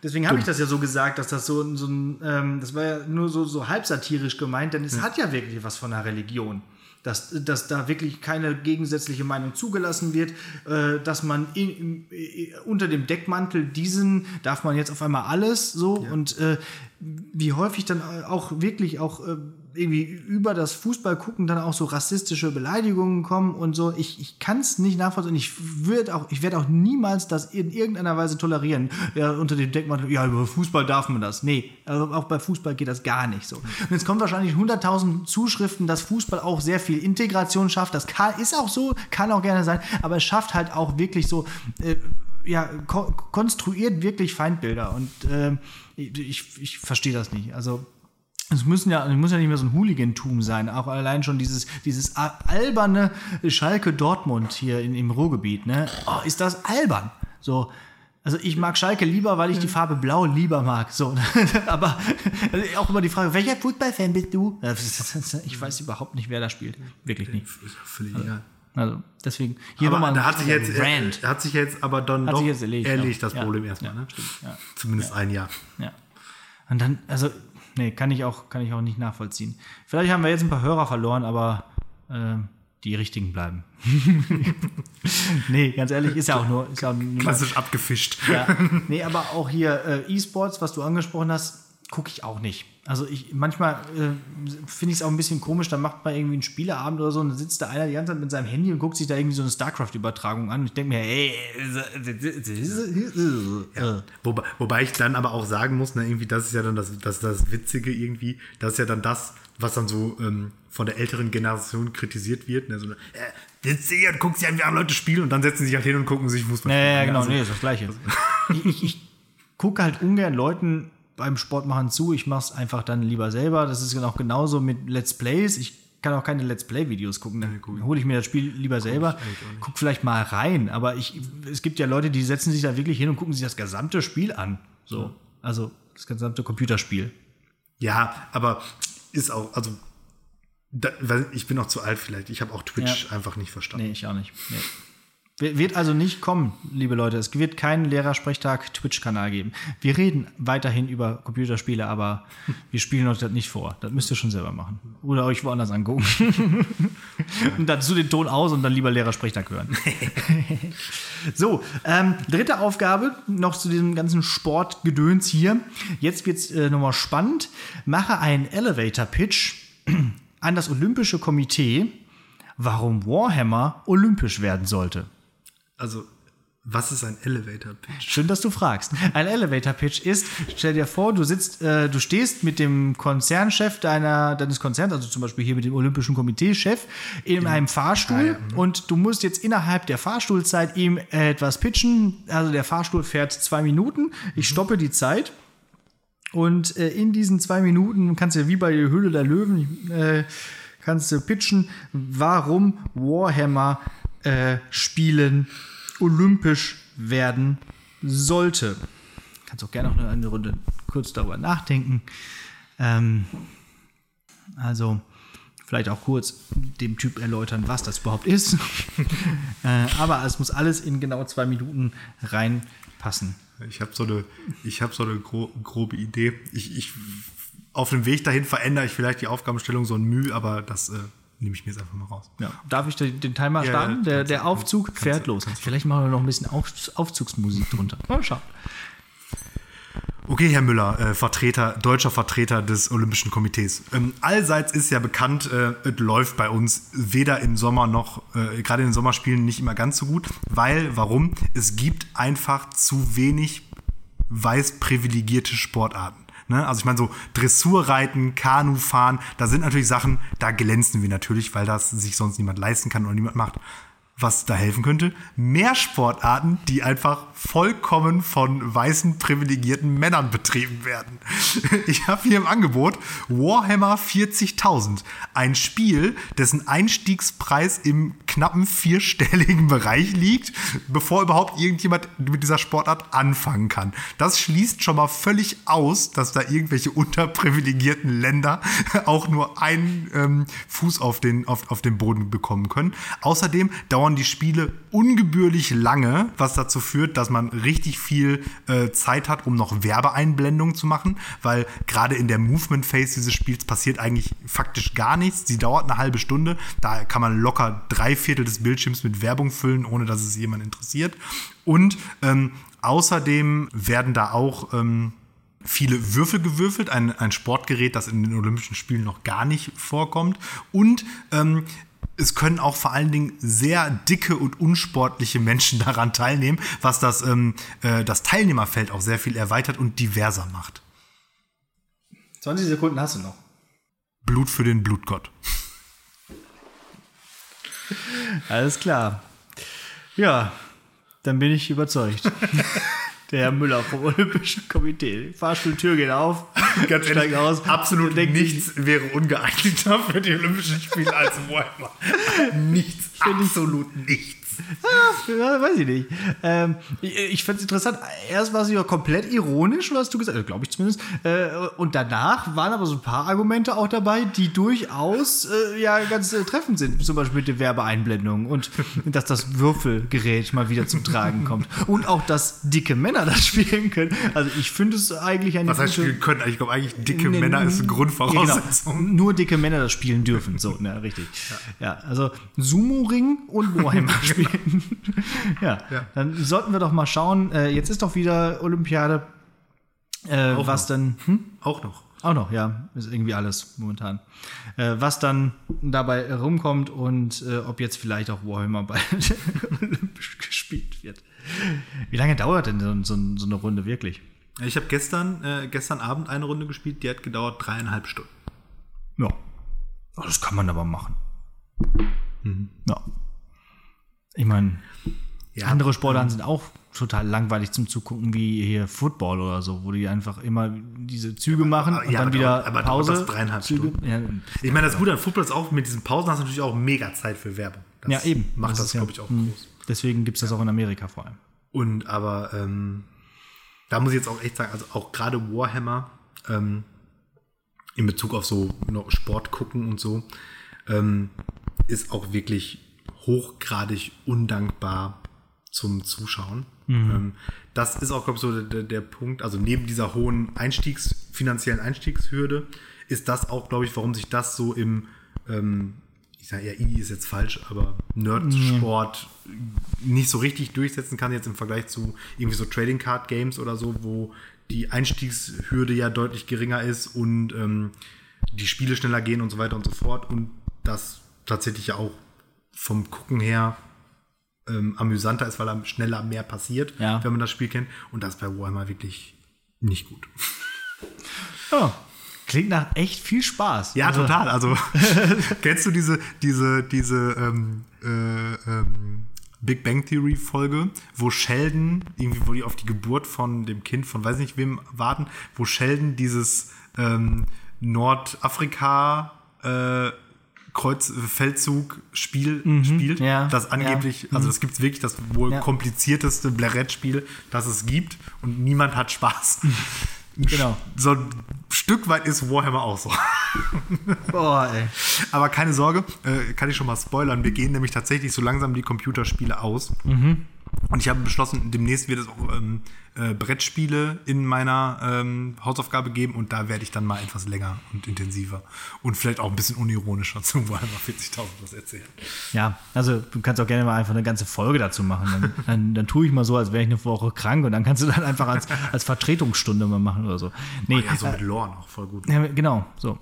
deswegen habe ich das ja so gesagt, dass das so, so ein, ähm, das war ja nur so, so halb satirisch gemeint, denn es hat ja wirklich was von einer Religion. Dass, dass da wirklich keine gegensätzliche Meinung zugelassen wird, äh, dass man in, im, äh, unter dem Deckmantel diesen darf man jetzt auf einmal alles so und äh, wie häufig dann auch wirklich auch äh, irgendwie über das Fußball gucken dann auch so rassistische Beleidigungen kommen und so. Ich, ich kann es nicht nachvollziehen. Ich würde auch, ich werde auch niemals das in irgendeiner Weise tolerieren. Ja, unter dem Deckmantel, ja, über Fußball darf man das. Nee, also auch bei Fußball geht das gar nicht so. Und jetzt kommen wahrscheinlich 100.000 Zuschriften, dass Fußball auch sehr viel Integration schafft. Das kann, ist auch so, kann auch gerne sein, aber es schafft halt auch wirklich so, äh, ja, ko konstruiert wirklich Feindbilder und ähm, ich, ich verstehe das nicht. Also es müssen ja, es muss ja nicht mehr so ein Hooligantum sein, auch allein schon dieses, dieses alberne Schalke Dortmund hier in, im Ruhrgebiet, ne? Oh, ist das albern? So, also ich mag Schalke lieber, weil ich die Farbe Blau lieber mag. So, aber also auch immer die Frage, welcher Fußballfan bist du? Ich weiß überhaupt nicht, wer da spielt. Wirklich nicht.
Völlig egal.
Also deswegen hier
Aber
nochmal
da hat sich jetzt,
Rand.
äh, hat sich jetzt aber dann
Hat
doch
sich jetzt erledigt, ja.
das
Ja.
Problem erstmal.
Ja,
ne?
stimmt, ja.
Zumindest ein Jahr.
Ja. Und dann, also, nee, kann ich auch, kann ich auch nicht nachvollziehen. Vielleicht haben wir jetzt ein paar Hörer verloren, aber ähm, die richtigen bleiben. nee, ganz ehrlich, ist ja auch nur, ist ja auch nur
Klassisch abgefischt.
ja. Nee, aber auch hier äh, E-Sports, was du angesprochen hast, gucke ich auch nicht. Also ich manchmal äh, finde ich es auch ein bisschen komisch, dann macht man irgendwie einen Spieleabend oder so und dann sitzt da einer die ganze Zeit mit seinem Handy und guckt sich da irgendwie so eine StarCraft-Übertragung an. Und ich denke mir, ey,
Ja. Wobei, wobei ich dann aber auch sagen muss, ne, irgendwie, das ist ja dann das, das, das Witzige irgendwie, das ist ja dann das, was dann so ähm, von der älteren Generation kritisiert wird. Ne, so, äh, sitzt hier und guckt sich wie andere Leute spielen und dann setzen sie sich halt hin und gucken sich Fußball
Ja, ja, genau,
Also,
nee, ist das Gleiche. ich ich, ich gucke halt ungern Leuten beim Sport machen zu. Ich mache es einfach dann lieber selber. Das ist auch genauso mit Let's Plays. Ich kann auch keine Let's Play-Videos gucken. Dann hole ich mir das Spiel lieber selber. Guck vielleicht mal rein. Aber ich, es gibt ja Leute, die setzen sich da wirklich hin und gucken sich das gesamte Spiel an. So. Also das gesamte Computerspiel.
Ja, aber ist auch, also da, ich bin auch zu alt vielleicht. Ich habe auch Twitch
Ja.
einfach nicht verstanden.
Nee, ich auch nicht. Nee. Wir- Wird also nicht kommen, liebe Leute. Es wird keinen Lehrersprechtag Twitch-Kanal geben. Wir reden weiterhin über Computerspiele, aber wir spielen euch das nicht vor. Das müsst ihr schon selber machen. Oder euch woanders angucken. und dazu den Ton aus und dann lieber Lehrersprechtag hören. so, ähm, dritte Aufgabe noch zu diesem ganzen Sportgedöns hier. Jetzt wird's äh, nochmal spannend. Mache einen Elevator-Pitch an das Olympische Komitee, warum Warhammer olympisch werden sollte.
Also Was ist ein Elevator Pitch?
Schön, dass du fragst. Ein Elevator Pitch ist, stell dir vor, du sitzt, äh, du stehst mit dem Konzernchef deiner, deines Konzerns, also zum Beispiel hier mit dem Olympischen Komitee-Chef, in einem Fahrstuhl
Ah, ja, mhm.
und du musst jetzt innerhalb der Fahrstuhlzeit ihm äh, etwas pitchen. Also der Fahrstuhl fährt zwei Minuten. Ich
Mhm.
stoppe die Zeit. Und äh, in diesen zwei Minuten kannst du wie bei der Höhle der Löwen äh, kannst du pitchen, warum Warhammer äh, Spielen olympisch werden sollte. Kannst auch gerne noch eine Runde kurz darüber nachdenken. Ähm, also vielleicht auch kurz dem Typ erläutern, was das überhaupt ist. äh, aber es muss alles in genau zwei Minuten reinpassen.
Ich habe so eine, ich habe so eine gro grobe Idee. Ich, ich, auf dem Weg dahin verändere ich vielleicht die Aufgabenstellung so ein Mühe, aber das äh, nehme ich mir jetzt einfach mal raus.
Ja. Darf ich den Timer
Ja,
starten? der,
kannst
der Aufzug
kannst
fährt
du,
los.
kannst.
Vielleicht machen wir noch ein bisschen Auf, Aufzugsmusik drunter. Mal schauen.
Okay, Herr Müller, äh, Vertreter, deutscher Vertreter des Olympischen Komitees. Ähm, allseits ist ja bekannt, äh, es läuft bei uns weder im Sommer noch, äh, gerade in den Sommerspielen nicht immer ganz so gut, weil, warum? Es gibt einfach zu wenig weiß privilegierte Sportarten. Ne? Also ich meine so Dressurreiten, Kanufahren, da sind natürlich Sachen, da glänzen wir natürlich, weil das sich sonst niemand leisten kann oder niemand macht. Was da helfen könnte? Mehr Sportarten, die einfach vollkommen von weißen privilegierten Männern betrieben werden. Ich habe hier im Angebot Warhammer 40.000. Ein Spiel, dessen Einstiegspreis im knappen vierstelligen Bereich liegt, bevor überhaupt irgendjemand mit dieser Sportart anfangen kann. Das schließt schon mal völlig aus, dass da irgendwelche unterprivilegierten Länder auch nur einen ähm, Fuß auf den, auf, auf den Boden bekommen können. Außerdem dauern die Spiele ungebührlich lange, was dazu führt, dass man richtig viel äh, Zeit hat, um noch Werbeeinblendungen zu machen, weil gerade in der Movement Phase dieses Spiels passiert eigentlich faktisch gar nichts. Sie dauert eine halbe Stunde, da kann man locker drei Viertel des Bildschirms mit Werbung füllen, ohne dass es jemand interessiert. Und ähm, außerdem werden da auch ähm, viele Würfel gewürfelt, ein, ein Sportgerät, das in den Olympischen Spielen noch gar nicht vorkommt. Und ähm, es können auch vor allen Dingen sehr dicke und unsportliche Menschen daran teilnehmen, was das, ähm, äh, das Teilnehmerfeld auch sehr viel erweitert und diverser macht.
20 Sekunden hast du noch.
Blut für den Blutgott.
Alles klar. Ja, dann bin ich überzeugt. Der Herr Müller vom Olympischen Komitee. Fahrstuhltür geht auf.
Ganz ehrlich,
aus.
absolut nichts wäre ungeeigneter für die Olympischen Spiele als Warhammer. Nichts, absolut nichts.
Ja, weiß ich nicht. Ähm, ich ich fand es interessant. Erst war sie ja komplett ironisch, was du gesagt hast, glaube ich zumindest. Äh, und danach waren aber so ein paar Argumente auch dabei, die durchaus äh, ja ganz äh, treffend sind. Zum Beispiel mit der Werbeeinblendung und dass das Würfelgerät mal wieder zum Tragen kommt. Und auch, dass dicke Männer das spielen können. Also ich finde es eigentlich eine
Was heißt spielen können? Ich glaube eigentlich, dicke
Nee,
Männer ist eine
ja,
Grundvoraussetzung.
Genau. Nur dicke Männer das spielen dürfen. So, ne, richtig. Ja, also Sumo-Ring und Warhammer spielen. ja,
Ja.
dann sollten wir doch mal schauen. Äh, jetzt ist doch wieder Olympiade. Äh, was
noch.
dann. Hm?
Auch noch.
Auch noch, ja. Ist irgendwie alles momentan. Äh, was dann dabei rumkommt und äh, ob jetzt vielleicht auch Warhammer bald olympisch gespielt wird. Wie lange dauert denn so, so, so eine Runde wirklich?
Ich habe gestern, äh, gestern Abend eine Runde gespielt, die hat gedauert dreieinhalb Stunden.
Ja. Das kann man aber machen. Ja. Ich meine,
Ja,
andere Sportarten sind auch total langweilig zum Zugucken, wie hier Football oder so, wo die einfach immer diese Züge machen und
ja,
dann
aber
wieder
aber
Pause.
das dreieinhalb
Züge.
Stunden?
Ja,
Ich meine, das Gute an Football ist auch, mit diesen Pausen hast du natürlich auch mega Zeit für Werbung. Das
ja, eben.
Macht das,
ja-
glaube ich, auch
hm.
groß.
Deswegen gibt es das auch in Amerika vor allem.
Und aber ähm, da muss ich jetzt auch echt sagen, also auch gerade Warhammer ähm, in Bezug auf so Sport gucken und so, ähm, ist auch wirklich hochgradig undankbar zum Zuschauen. Ähm, das ist auch, glaube ich, so der, der Punkt, also neben dieser hohen Einstiegs, finanziellen Einstiegshürde, ist das auch, glaube ich, warum sich das so im, ähm, ich sage ja, I ist jetzt falsch, aber Nerdsport nicht so richtig durchsetzen kann, jetzt im Vergleich zu irgendwie so Trading Card Games oder so, wo die Einstiegshürde ja deutlich geringer ist und ähm, die Spiele schneller gehen und so weiter und so fort und das tatsächlich ja auch vom Gucken her ähm, amüsanter ist, weil da schneller mehr passiert,
Ja.
wenn man das Spiel kennt. Und das ist bei Warhammer wirklich nicht gut.
Ja. Klingt nach echt viel Spaß.
Ja,
Also,
total. Also kennst du diese, diese, diese ähm, äh, ähm, Big Bang Theory Folge, wo Sheldon, irgendwie, wo die auf die Geburt von dem Kind von weiß nicht wem warten, wo Sheldon dieses ähm, Nordafrika äh, Kreuz Feldzug Spiel spielt,
Mhm. ja,
das angeblich, also das gibt es wirklich das wohl
Ja.
komplizierteste Blarett-Spiel, das es gibt und niemand hat Spaß.
Genau.
So ein Stück weit ist Warhammer auch so.
Boah, ey.
Aber keine Sorge, äh, kann ich schon mal spoilern. Wir gehen nämlich tatsächlich so langsam die Computerspiele aus. Und ich habe beschlossen, demnächst wird es auch ähm, äh, Brettspiele in meiner ähm, Hausaufgabe geben und da werde ich dann mal etwas länger und intensiver und vielleicht auch ein bisschen unironischer zu Warhammer 40.000 was erzählen.
Ja, also du kannst auch gerne mal einfach eine ganze Folge dazu machen. Dann, dann, dann tue ich mal so, als wäre ich eine Woche krank und dann kannst du dann einfach als, als Vertretungsstunde mal machen oder so. Nee,
Ja, so mit Lore noch voll gut.
Ja, genau, so.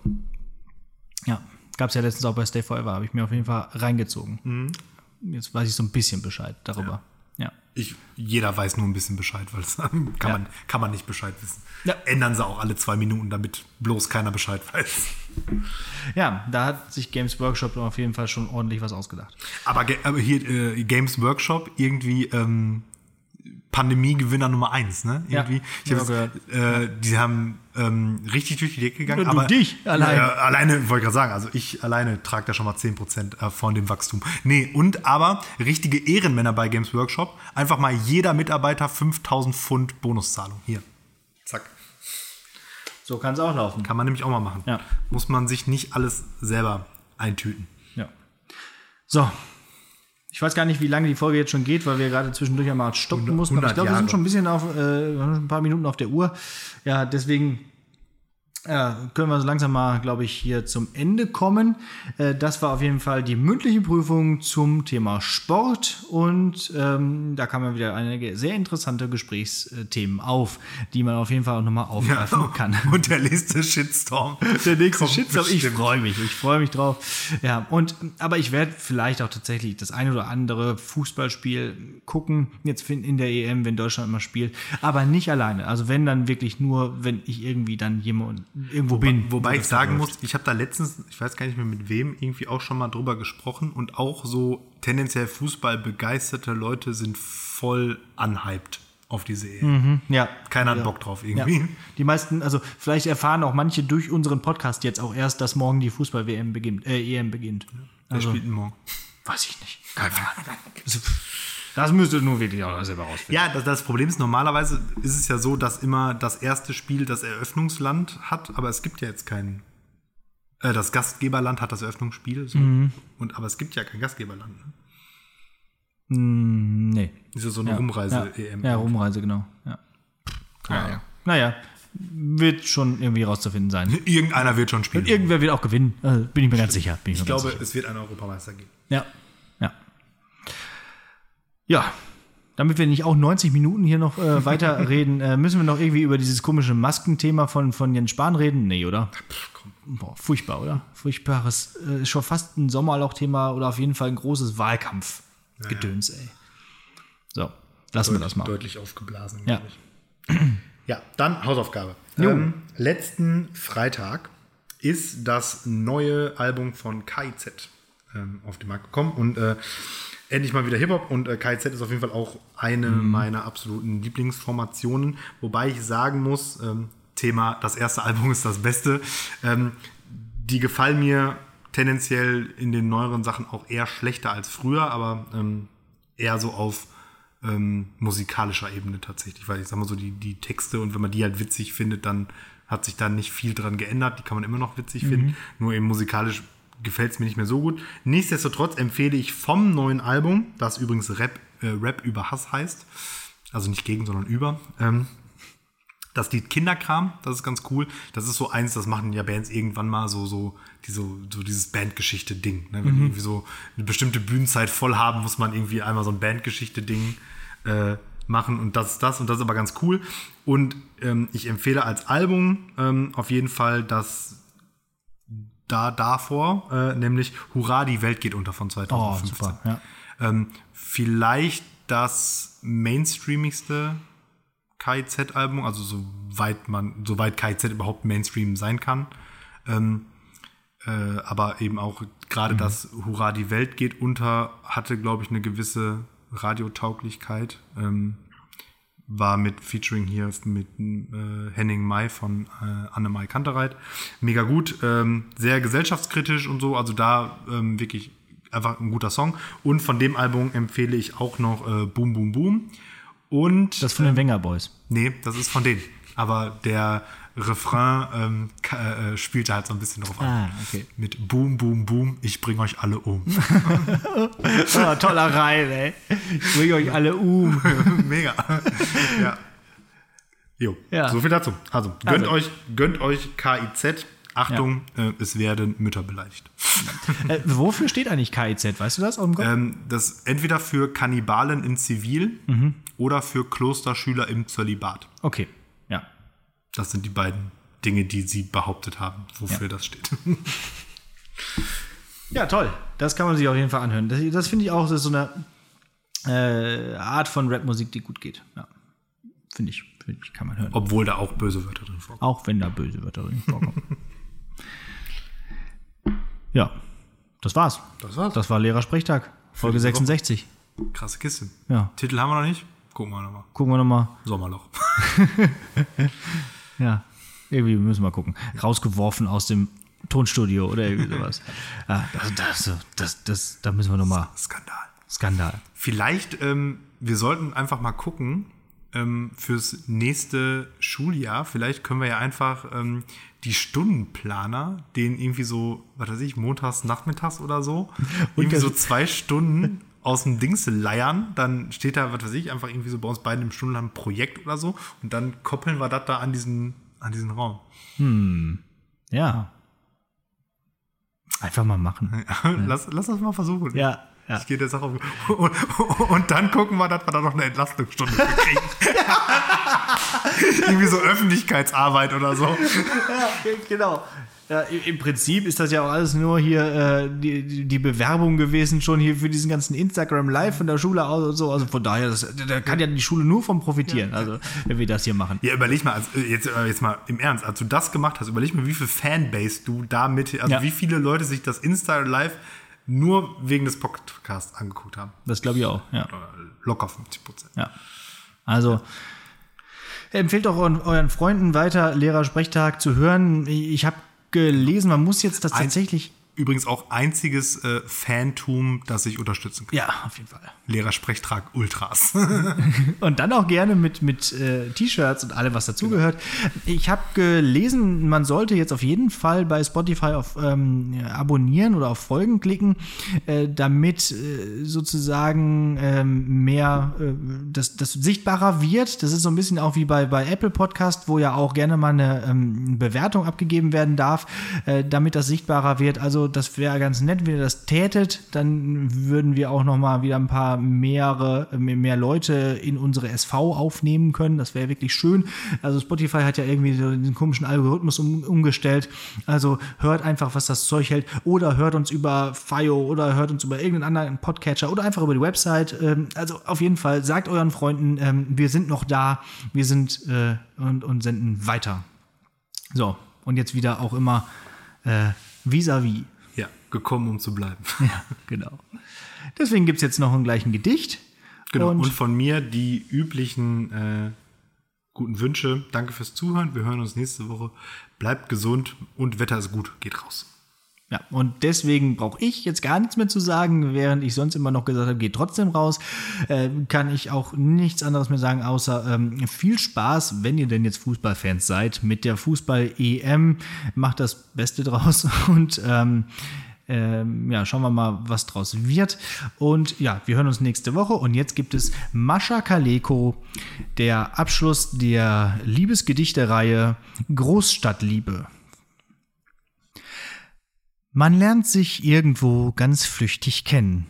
Ja, gab es ja letztens auch bei Stay Forever, habe ich mir auf jeden Fall reingezogen. Jetzt weiß ich so ein bisschen Bescheid darüber. Ja.
Ich, jeder weiß nur ein bisschen Bescheid, weil das kann,
Ja.
man, kann man nicht Bescheid wissen.
Ja.
Ändern sie auch alle zwei Minuten, damit bloß keiner Bescheid weiß.
ja, da hat sich Games Workshop auf jeden Fall schon ordentlich was ausgedacht.
Aber, aber hier äh, Games Workshop irgendwie ähm, Pandemie-Gewinner Nummer eins, ne?
Ja,
Irgendwie. ich hab
ja,
jetzt, äh, die haben ähm, richtig durch die Decke gegangen. Aber
dich allein.
Äh, alleine, wollte ich gerade sagen, also ich alleine trage da schon mal 10% äh, von dem Wachstum. Nee, und aber richtige Ehrenmänner bei Games Workshop, einfach mal jeder Mitarbeiter 5000 Pfund Bonuszahlung. Hier. Zack.
So kann es auch laufen.
Kann man nämlich auch mal machen.
Ja.
Muss man sich nicht alles selber eintüten.
Ja. So. Ich weiß gar nicht, wie lange die Folge jetzt schon geht, weil wir gerade zwischendurch einmal stoppen mussten. Aber ich
100
glaube, wir sind schon ein bisschen auf, äh, ein paar Minuten auf der Uhr. Ja, deswegen ja, können wir so langsam mal, glaube ich, hier zum Ende kommen. Äh, das war auf jeden Fall die mündliche Prüfung zum Thema Sport und ähm, da kamen wieder einige sehr interessante Gesprächsthemen auf, die man auf jeden Fall auch nochmal aufgreifen kann.
Und der nächste Shitstorm.
Der nächste Shitstorm. Ich
bestimmt.
freue mich, ich freue mich drauf. Ja, und aber ich werde vielleicht auch tatsächlich das eine oder andere Fußballspiel gucken, jetzt in in der EM, wenn Deutschland mal spielt, aber nicht alleine. Also wenn dann wirklich nur, wenn ich irgendwie dann jemand irgendwo bin.
Wobei
wo
ich sagen
läuft.
muss, ich habe da letztens, ich weiß gar nicht mehr mit wem, irgendwie auch schon mal drüber gesprochen und auch so tendenziell Fußball begeisterte Leute sind voll unhyped auf diese EM.
ja.
Keiner hat
Ja.
Bock drauf
Ja.
irgendwie.
Die meisten, also vielleicht erfahren auch manche durch unseren Podcast jetzt auch erst, dass morgen die Fußball-WM beginnt, äh, EM beginnt.
Wer
Also,
spielt denn morgen?
weiß ich nicht. Keine Ahnung. Das müsste nur wirklich auch selber rausfinden.
Ja, das, das Problem ist, normalerweise ist es ja so, dass immer das erste Spiel das Eröffnungsland hat, aber es gibt ja jetzt keinen. Äh, das Gastgeberland hat das Eröffnungsspiel, so.
Mhm.
Und, aber es gibt ja kein Gastgeberland. Ne?
Hm, nee.
Ist so eine
Ja,
Rumreise-EM.
Ja, ja, Rumreise, genau. Ja.
Ja, ja.
Naja, wird schon irgendwie rauszufinden sein.
Irgendeiner wird schon spielen.
Irgendwer wird auch gewinnen, also bin ich mir ganz sicher. Ich,
ich
ganz
glaube,
sicher.
es wird einen Europameister geben.
Ja, ja. Damit wir nicht auch 90 Minuten hier noch äh, weiterreden, äh, müssen wir noch irgendwie über dieses komische Maskenthema von, von Jens Spahn reden? Nee, oder? Boah, furchtbar, oder? Furchtbares, äh, schon fast ein Sommerloch-Thema oder auf jeden Fall ein großes Wahlkampfgedöns, ey. So, lassen wir das mal.
Deutlich aufgeblasen.
Ja.
Ja, dann Hausaufgabe. Ähm, letzten Freitag ist das neue Album von KIZ ähm, auf den Markt gekommen und äh, endlich mal wieder Hip-Hop und äh, KIZ ist auf jeden Fall auch eine
Mhm.
meiner absoluten Lieblingsformationen, wobei ich sagen muss, ähm, Thema, das erste Album ist das Beste, ähm, die gefallen mir tendenziell in den neueren Sachen auch eher schlechter als früher, aber ähm, eher so auf ähm, musikalischer Ebene tatsächlich, weil ich sag mal so, die, die Texte und wenn man die halt witzig findet, dann hat sich da nicht viel dran geändert, die kann man immer noch witzig finden, nur eben musikalisch gefällt es mir nicht mehr so gut. Nichtsdestotrotz empfehle ich vom neuen Album, das übrigens Rap, äh, Rap über Hass heißt, also nicht gegen, sondern über, ähm, das Lied Kinderkram, das ist ganz cool. Das ist so eins, das machen ja Bands irgendwann mal so, so, die so, dieses Bandgeschichte-Ding. Ne? Wenn die irgendwie so eine bestimmte Bühnenzeit voll haben, muss man irgendwie einmal so ein Bandgeschichte-Ding äh, machen und das ist das und das ist aber ganz cool. Und ähm, ich empfehle als Album ähm, auf jeden Fall das da davor, äh, nämlich Hurra, die Welt geht unter von
Oh,
2015.
super, ja.
Ähm, vielleicht das mainstreamigste KIZ-Album, also soweit man, soweit KIZ überhaupt Mainstream sein kann. Ähm, äh, aber eben auch gerade das Hurra, die Welt geht unter, hatte, glaube ich, eine gewisse Radiotauglichkeit. Ähm, war mit Featuring hier mit äh, Henning Mai von äh, Anne-Mai Kantereit. Mega gut, ähm, sehr gesellschaftskritisch und so, also da ähm, wirklich einfach ein guter Song. Und von dem Album empfehle ich auch noch äh, Boom Boom Boom. Und
Das von den Wenger Boys.
nee, das ist von denen. Aber der Refrain ähm, äh, spielt da halt so ein bisschen drauf an.
Ah, okay.
Mit Boom Boom Boom, ich bring euch alle um.
Oh, toller Reim, ey. Ich bringe euch alle um.
Mega. ja. Jo,
Ja.
so viel dazu. Also, gönnt
Also.
euch, gönnt euch KIZ. Achtung, äh, es werden Mütter beleidigt.
Äh, wofür steht eigentlich KIZ? Weißt du das?
Ähm, das entweder für Kannibalen in Zivil
Mhm.
oder für Klosterschüler im Zölibat.
Okay, ja.
Das sind die beiden Dinge, die sie behauptet haben, wofür das steht.
Ja, toll. Das kann man sich auf jeden Fall anhören. Das, das finde ich auch das ist so eine äh, Art von Rapmusik, die gut geht. Ja. Finde ich, finde ich, kann man hören.
Obwohl da auch böse Wörter drin vorkommen.
Auch wenn da böse Wörter drin vorkommen. ja, das war's.
Das war's.
Das war Lehrersprechtag, Folge
diese Woche.
66.
Krasse Kiste.
Ja,
Titel haben wir noch nicht. Gucken wir nochmal.
gucken wir nochmal.
Sommerloch.
Ja, irgendwie müssen wir gucken. Rausgeworfen aus dem Tonstudio oder irgendwie sowas. Ah, das, das, das, das, da müssen wir nochmal.
Skandal.
Skandal.
Vielleicht, ähm, wir sollten einfach mal gucken ähm, fürs nächste Schuljahr. Vielleicht können wir ja einfach ähm, die Stundenplaner, den irgendwie so, was weiß ich, montags, nachmittags oder so, irgendwie so zwei Stunden aus dem Dings leiern, dann steht da, was weiß ich, einfach irgendwie so bei uns beiden im Stundenplan ein Projekt oder so und dann koppeln wir das da an diesen, an diesen Raum.
Ja. Einfach mal machen.
lass, lass das mal versuchen.
Ja, ja.
Ich gehe der Sache auf. Und, und dann gucken wir, dass wir da noch eine Entlastungsstunde kriegen. Irgendwie so Öffentlichkeitsarbeit oder so.
Ja, genau. Ja, im Prinzip ist das ja auch alles nur hier äh, die, die- Bewerbung gewesen, schon hier für diesen ganzen Instagram Live von der Schule aus und so. Also von daher, das, da kann ja die Schule nur von profitieren, also wenn wir das hier machen.
Ja, überleg mal, also jetzt, äh, jetzt mal im Ernst, als du das gemacht hast, überleg mal, wie viel Fanbase du damit, also
Ja.
wie viele Leute sich das Insta Live nur wegen des Podcasts angeguckt haben.
Das glaube ich auch, ja.
Locker 50 Prozent.
ja. Also empfehlt auch euren, euren Freunden weiter, Lehrersprechtag zu hören. Ich habe gelesen, man muss jetzt das tatsächlich.
Übrigens auch einziges äh, Fantum, das ich unterstützen kann.
Ja, auf jeden Fall.
Lehrersprechtrag Ultras.
Und dann auch gerne mit, mit äh, T-Shirts und allem, was dazugehört. Ich habe gelesen, man sollte jetzt auf jeden Fall bei Spotify auf ähm, Abonnieren oder auf Folgen klicken, äh, damit äh, sozusagen ähm, mehr äh, das, das sichtbarer wird. Das ist so ein bisschen auch wie bei, bei Apple Podcast, wo ja auch gerne mal eine ähm, Bewertung abgegeben werden darf, äh, damit das sichtbarer wird. Also das wäre ganz nett, wenn ihr das tätet, dann würden wir auch noch mal wieder ein paar mehrere, äh, mehr Leute in unsere SV aufnehmen können. Das wäre wirklich schön. Also Spotify hat ja irgendwie so diesen komischen Algorithmus um, umgestellt. Also hört einfach, was das Zeug hält oder hört uns über Fio oder hört uns über irgendeinen anderen Podcatcher oder einfach über die Website. Ähm, Also auf jeden Fall sagt euren Freunden, ähm, wir sind noch da, wir sind äh, und, und senden weiter. So, und jetzt wieder auch immer äh, vis-à-vis.
Gekommen, um zu bleiben.
Ja, genau. Deswegen gibt es jetzt noch ein gleichen Gedicht.
Genau, und,
Und,
von mir die üblichen äh, guten Wünsche. Danke fürs Zuhören. Wir hören uns nächste Woche. Bleibt gesund und Wetter ist gut. Geht raus.
ja, und deswegen brauche ich jetzt gar nichts mehr zu sagen, während ich sonst immer noch gesagt habe, geht trotzdem raus. Äh, kann ich auch nichts anderes mehr sagen, außer ähm, viel Spaß, wenn ihr denn jetzt Fußballfans seid, mit der Fußball-EM. Macht das Beste draus und ähm, ähm, ja, schauen wir mal, was draus wird. Und ja, wir hören uns nächste Woche. Und jetzt gibt es Mascha Kaleko, der Abschluss der Liebesgedichtereihe Großstadtliebe. Man lernt sich irgendwo ganz flüchtig kennen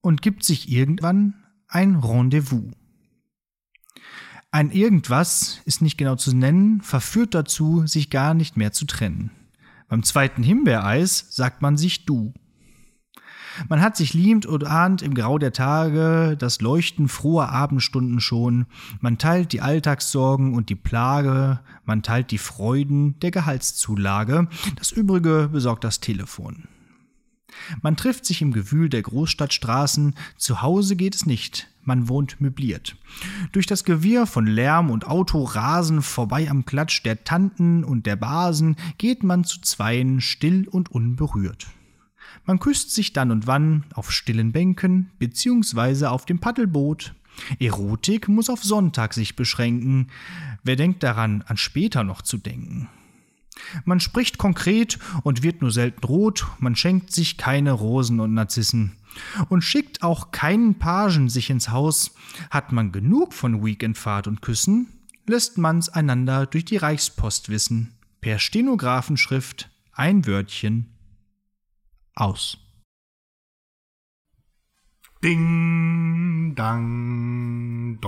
und gibt sich irgendwann ein Rendezvous. Ein Irgendwas ist nicht genau zu nennen, verführt dazu, sich gar nicht mehr zu trennen. Beim zweiten Himbeereis sagt man sich du. Man hat sich liebend und ahnt im Grau der Tage das Leuchten froher Abendstunden schon. Man teilt die Alltagssorgen und die Plage. Man teilt die Freuden der Gehaltszulage. Das Übrige besorgt das Telefon. Man trifft sich im Gewühl der Großstadtstraßen. Zu Hause geht es nicht. Man wohnt möbliert. Durch das Gewirr von Lärm und Autorasen vorbei am Klatsch der Tanten und der Basen geht man zu Zweien still und unberührt. Man küsst sich dann und wann auf stillen Bänken beziehungsweise auf dem Paddelboot. Erotik muss auf Sonntag sich beschränken. Wer denkt daran, an später noch zu denken? Man spricht konkret und wird nur selten rot, man schenkt sich keine Rosen und Narzissen. Und schickt auch keinen Pagen sich ins Haus. Hat man genug von Weekendfahrt und Küssen, lässt man's einander durch die Reichspost wissen. Per Stenografenschrift ein Wörtchen aus.
Ding, dang.